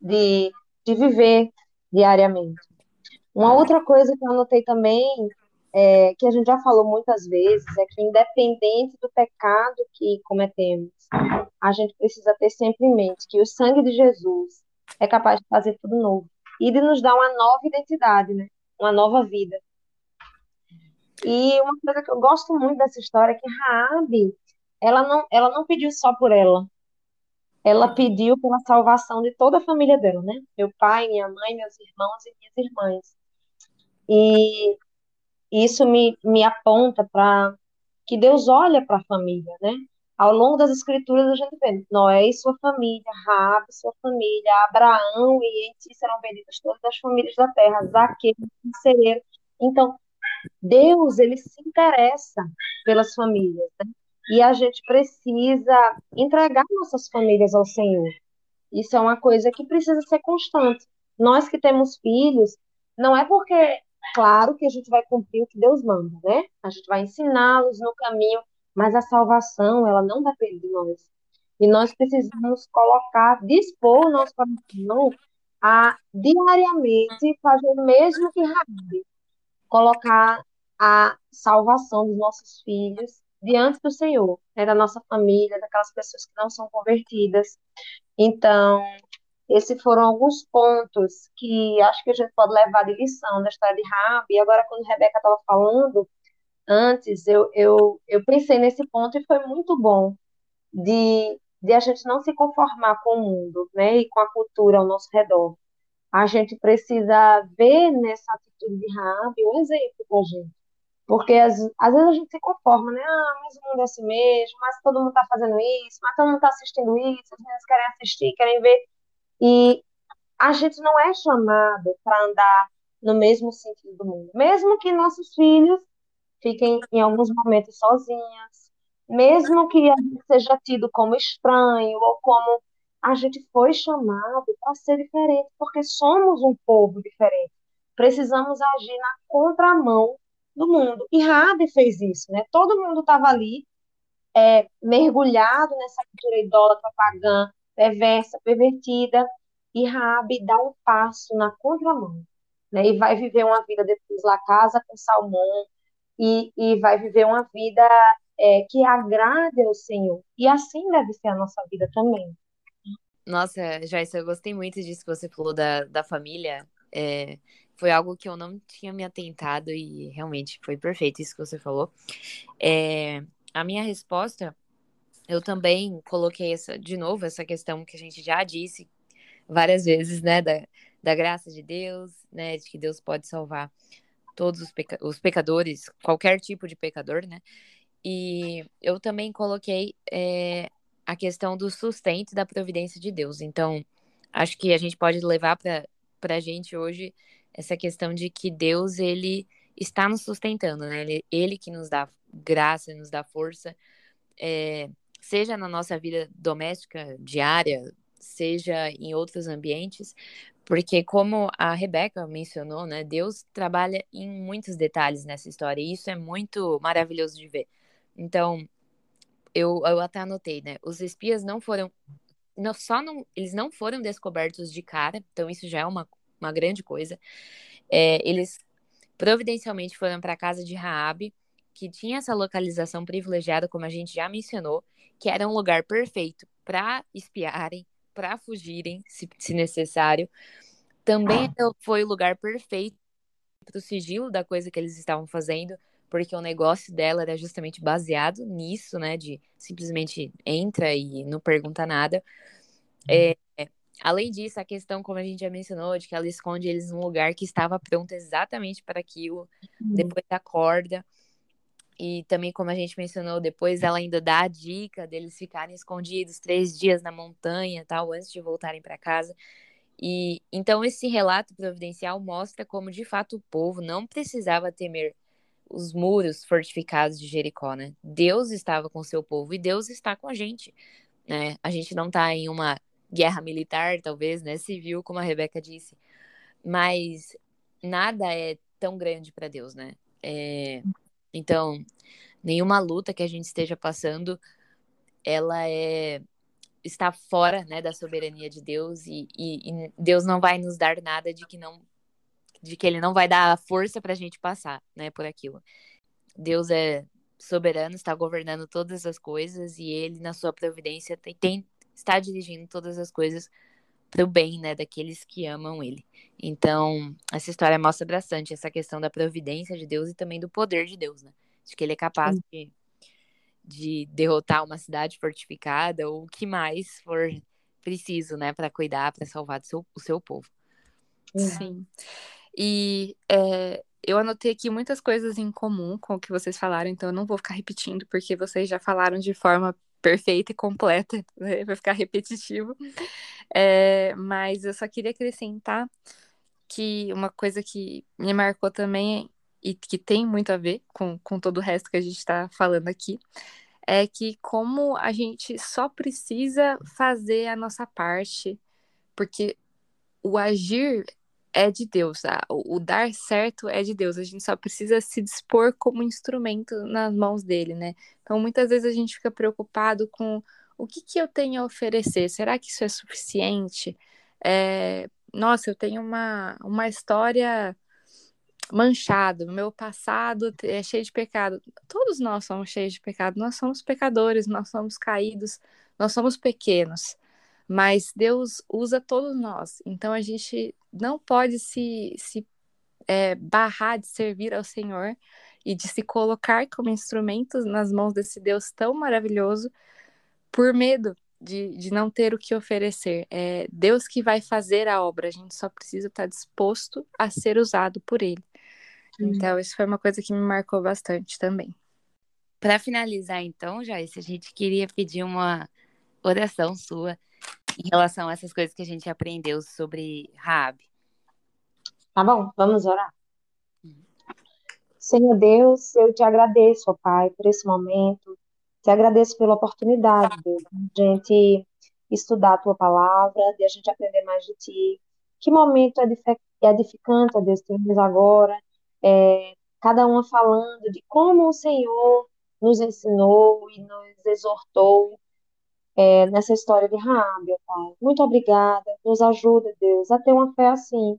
de, de viver diariamente. Uma outra coisa que eu anotei também, é, que a gente já falou muitas vezes, é que independente do pecado que cometemos, a gente precisa ter sempre em mente que o sangue de Jesus é capaz de fazer tudo novo e de nos dar uma nova identidade, né? Uma nova vida. E uma coisa que eu gosto muito dessa história é que Raabe, ela não, ela não pediu só por ela. Ela pediu pela salvação de toda a família dela, né? Meu pai, minha mãe, meus irmãos e minhas irmãs. E isso me, me aponta para que Deus olha para a família, né? Ao longo das escrituras a gente vê Noé e sua família, Raab e sua família, Abraão e em ti serão benditas todas as famílias da terra, Zaqueu, Cereiro. Então, Deus, ele se interessa pelas famílias, né? E a gente precisa entregar nossas famílias ao Senhor. Isso é uma coisa que precisa ser constante. Nós que temos filhos, não é porque Claro que a gente vai cumprir o que Deus manda, né? A gente vai ensiná-los no caminho, mas a salvação, ela não depende de nós. E nós precisamos colocar, dispor o nosso coração a diariamente fazer o mesmo que Rabi, colocar a salvação dos nossos filhos diante do Senhor, né, da nossa família, daquelas pessoas que não são convertidas. Então, esses foram alguns pontos que acho que a gente pode levar de lição da história de Rabi. Agora, quando a Rebeca estava falando, antes, eu, eu, eu pensei nesse ponto e foi muito bom de, de a gente não se conformar com o mundo né, e com a cultura ao nosso redor. A gente precisa ver nessa atitude de Rabi um exemplo para a gente. Porque às, às vezes a gente se conforma, né? Ah, mas o mundo é assim mesmo, mas todo mundo está fazendo isso, mas todo mundo está assistindo isso, as meninas querem assistir, querem ver. E a gente não é chamado para andar no mesmo sentido do mundo. Mesmo que nossos filhos fiquem em alguns momentos sozinhas, mesmo que a gente seja tido como estranho ou como a gente foi chamado para ser diferente, porque somos um povo diferente. Precisamos agir na contramão do mundo. E Rabi fez isso, né? Todo mundo estava ali é, mergulhado nessa cultura idólatra pagã, perversa, pervertida, e Raabe dá um passo na contramão, né? E vai viver uma vida depois lá casa com Salmão e, e vai viver uma vida é, que agrade ao Senhor. E assim deve ser a nossa vida também. Nossa, Joyce, eu gostei muito disso que você falou da, da família. É, foi algo que eu não tinha me atentado e realmente foi perfeito isso que você falou. É, a minha resposta eu também coloquei essa, de novo essa questão que a gente já disse várias vezes, né, da, da graça de Deus, né, de que Deus pode salvar todos os, peca os pecadores, qualquer tipo de pecador, né? E eu também coloquei é, a questão do sustento da providência de Deus. Então, acho que a gente pode levar para a gente hoje essa questão de que Deus, ele está nos sustentando, né? Ele, ele que nos dá graça, nos dá força, é, seja na nossa vida doméstica, diária, seja em outros ambientes, porque como a Rebeca mencionou, né, Deus trabalha em muitos detalhes nessa história, e isso é muito maravilhoso de ver. Então, eu, eu até anotei, né? Os espias não foram. Não, só não, eles não foram descobertos de cara, então isso já é uma, uma grande coisa. É, eles providencialmente foram para a casa de Raabe, que tinha essa localização privilegiada, como a gente já mencionou, que era um lugar perfeito para espiarem, para fugirem, se, se necessário. Também foi o lugar perfeito para o sigilo da coisa que eles estavam fazendo, porque o negócio dela era justamente baseado nisso, né? De simplesmente entra e não pergunta nada. É, além disso, a questão, como a gente já mencionou, de que ela esconde eles num lugar que estava pronto exatamente para aquilo, uhum. depois da corda. E também, como a gente mencionou, depois ela ainda dá a dica deles ficarem escondidos três dias na montanha, tal, antes de voltarem para casa. E então esse relato providencial mostra como de fato o povo não precisava temer os muros fortificados de Jericó, né? Deus estava com seu povo e Deus está com a gente, né? A gente não está em uma guerra militar, talvez, né, civil, como a Rebeca disse, mas nada é tão grande para Deus, né? É... Então, nenhuma luta que a gente esteja passando, ela é está fora, né, da soberania de Deus e, e, e Deus não vai nos dar nada de que não de que ele não vai dar força para a gente passar, né, por aquilo. Deus é soberano, está governando todas as coisas e ele, na sua providência, tem, tem está dirigindo todas as coisas para o bem, né, daqueles que amam ele. Então, essa história mostra bastante essa questão da providência de Deus e também do poder de Deus, né? De que ele é capaz de, de derrotar uma cidade fortificada ou o que mais for preciso, né, para cuidar, para salvar o seu, o seu povo. Sim. E é, eu anotei aqui muitas coisas em comum com o que vocês falaram, então eu não vou ficar repetindo, porque vocês já falaram de forma perfeita e completa, né? vai ficar repetitivo. É, mas eu só queria acrescentar que uma coisa que me marcou também e que tem muito a ver com, com todo o resto que a gente está falando aqui, é que como a gente só precisa fazer a nossa parte, porque o agir é de Deus, o, o, dar certo é de Deus, a gente só precisa se dispor como instrumento nas mãos dele, né? Então muitas vezes a gente fica preocupado com o que, que eu tenho a oferecer, será que isso é suficiente? É, nossa, eu tenho uma, uma história manchada, meu passado é cheio de pecado. Todos nós somos cheios de pecado, nós somos pecadores, nós somos caídos, nós somos pequenos mas Deus usa todos nós. Então a gente não pode se, se é, barrar de servir ao Senhor e de se colocar como instrumentos nas mãos desse Deus tão maravilhoso por medo de, de não ter o que oferecer. É Deus que vai fazer a obra, a gente só precisa estar disposto a ser usado por Ele. Então, isso foi uma coisa que me marcou bastante também. Para finalizar, então, Joyce, a gente queria pedir uma oração sua em relação a essas coisas que a gente aprendeu sobre Raab. Tá bom, vamos orar. Senhor Deus, eu te agradeço, ó Pai, por esse momento. Te agradeço pela oportunidade, Deus, de a gente estudar a tua palavra, de a gente aprender mais de ti. Que momento edificante, ó Deus, temos agora. É, cada uma falando de como o Senhor nos ensinou e nos exortou é, nessa história de Raab, Pai. Muito obrigada. Nos ajuda, Deus, a ter uma fé assim.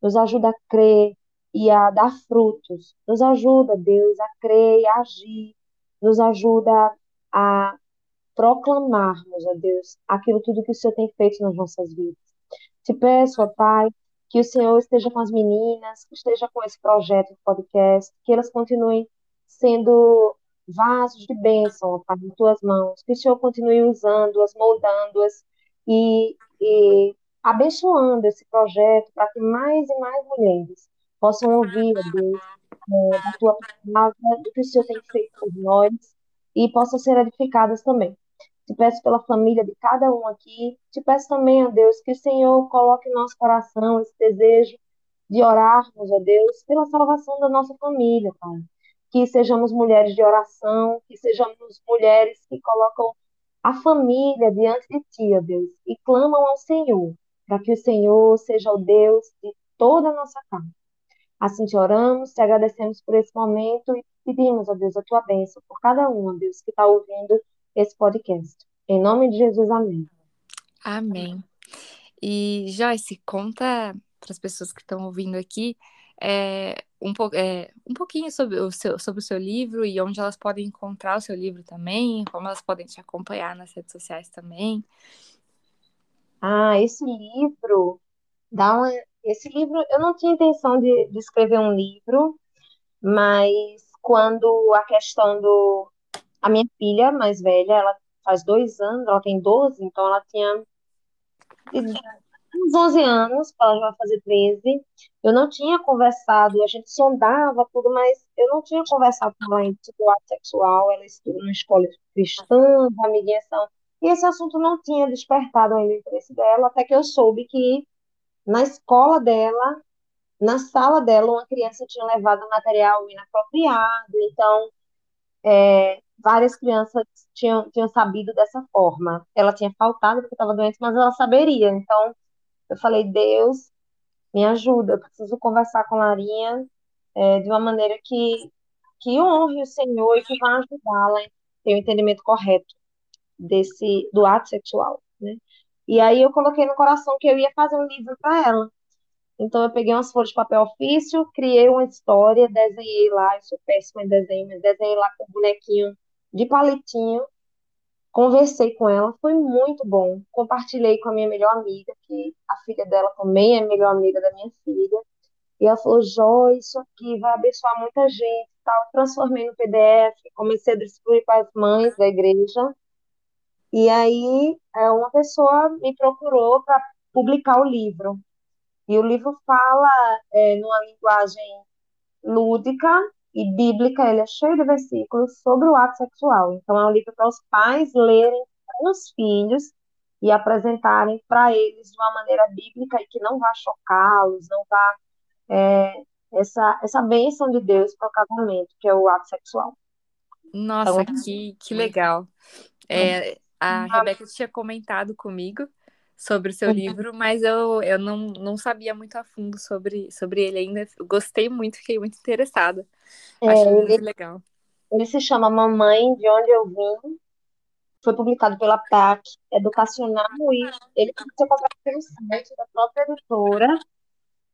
Nos ajuda a crer e a dar frutos. Nos ajuda, Deus, a crer e a agir. Nos ajuda a proclamarmos, ó Deus, aquilo tudo que o Senhor tem feito nas nossas vidas. Te peço, ó Pai, que o Senhor esteja com as meninas, que esteja com esse projeto de podcast, que elas continuem sendo vasos de bênção, Pai, em tuas mãos. Que o Senhor continue usando-as, moldando-as e, e abençoando esse projeto para que mais e mais mulheres possam ouvir, Deus, é, da tua palavra, do que o Senhor tem feito por nós e possam ser edificadas também. Te peço pela família de cada um aqui. Te peço também, ó Deus, que o Senhor coloque em nosso coração esse desejo de orarmos, ó Deus, pela salvação da nossa família, Pai. Que sejamos mulheres de oração, que sejamos mulheres que colocam a família diante de Ti, ó Deus, e clamam ao Senhor, para que o Senhor seja o Deus de toda a nossa casa. Assim te oramos, te agradecemos por esse momento e pedimos, ó Deus, a tua bênção por cada um, ó Deus, que está ouvindo esse podcast. Em nome de Jesus, amém. Amém. E Joyce, conta para as pessoas que estão ouvindo aqui é, um, po é, um pouquinho sobre o, seu, sobre o seu livro e onde elas podem encontrar o seu livro também, como elas podem te acompanhar nas redes sociais também. Ah, esse livro dá uma, esse livro, eu não tinha intenção de, de escrever um livro, mas quando a questão do. A minha filha mais velha, ela faz dois anos, ela tem 12, então ela tinha uns 11 anos, ela já vai fazer 13. Eu não tinha conversado, a gente sondava tudo, mas eu não tinha conversado com ela sobre o ato sexual. Ela estuda numa escola cristã, amiguinhas são. E esse assunto não tinha despertado ainda o interesse dela, até que eu soube que na escola dela, na sala dela, uma criança tinha levado material inapropriado, então é, várias crianças tinham, tinham sabido dessa forma. Ela tinha faltado porque estava doente, mas ela saberia. Então, eu falei, Deus, me ajuda, eu preciso conversar com Larinha é, de uma maneira que, que honre o Senhor e que vá ajudá-la a ter o entendimento correto desse, do ato sexual, né? E aí eu coloquei no coração que eu ia fazer um livro para ela. Então eu peguei umas folhas de papel ofício, criei uma história, desenhei lá, eu sou péssima em desenho, mas desenhei lá com bonequinho de palitinho, conversei com ela, foi muito bom. Compartilhei com a minha melhor amiga, que a filha dela também é melhor amiga da minha filha. E ela falou, Jó, isso aqui vai abençoar muita gente. Tal. Transformei no PDF, comecei a distribuir para as mães da igreja. E aí é, uma pessoa me procurou para publicar o livro. E o livro fala é, numa linguagem lúdica e bíblica, ele é cheio de versículos sobre o ato sexual. Então é um livro para os pais lerem para os filhos e apresentarem para eles de uma maneira bíblica e que não vá chocá-los, não vá é, essa, essa bênção de Deus para o casamento, que é o ato sexual. Nossa, então, que, que legal. É, a Rebeca tinha comentado comigo sobre o seu uhum. livro, mas eu, eu não, não sabia muito a fundo sobre, sobre ele ainda. gostei muito, fiquei muito interessada. É, Achei muito ele, legal. Ele se chama Mamãe, de onde eu vim. Foi publicado pela PAC Educacional e ele pode ser comprado pelo site da própria editora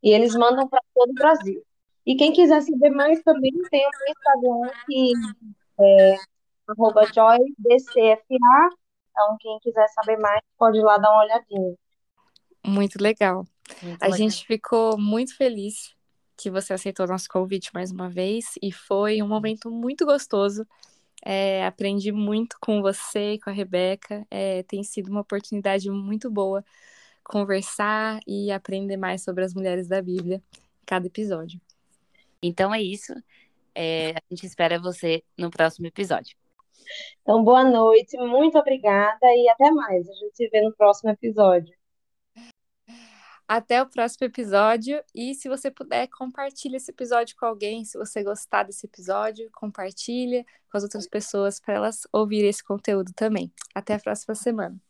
e eles mandam para todo o Brasil. E quem quiser saber mais também tem o Instagram que é arroba joydcfa então, quem quiser saber mais, pode ir lá dar uma olhadinha. Muito legal. Muito a legal. gente ficou muito feliz que você aceitou nosso convite mais uma vez e foi um momento muito gostoso. É, aprendi muito com você e com a Rebeca. É, tem sido uma oportunidade muito boa conversar e aprender mais sobre as mulheres da Bíblia em cada episódio. Então é isso. É, a gente espera você no próximo episódio. Então, boa noite, muito obrigada e até mais. A gente se vê no próximo episódio. Até o próximo episódio. E se você puder, compartilhe esse episódio com alguém. Se você gostar desse episódio, compartilhe com as outras pessoas para elas ouvirem esse conteúdo também. Até a próxima semana.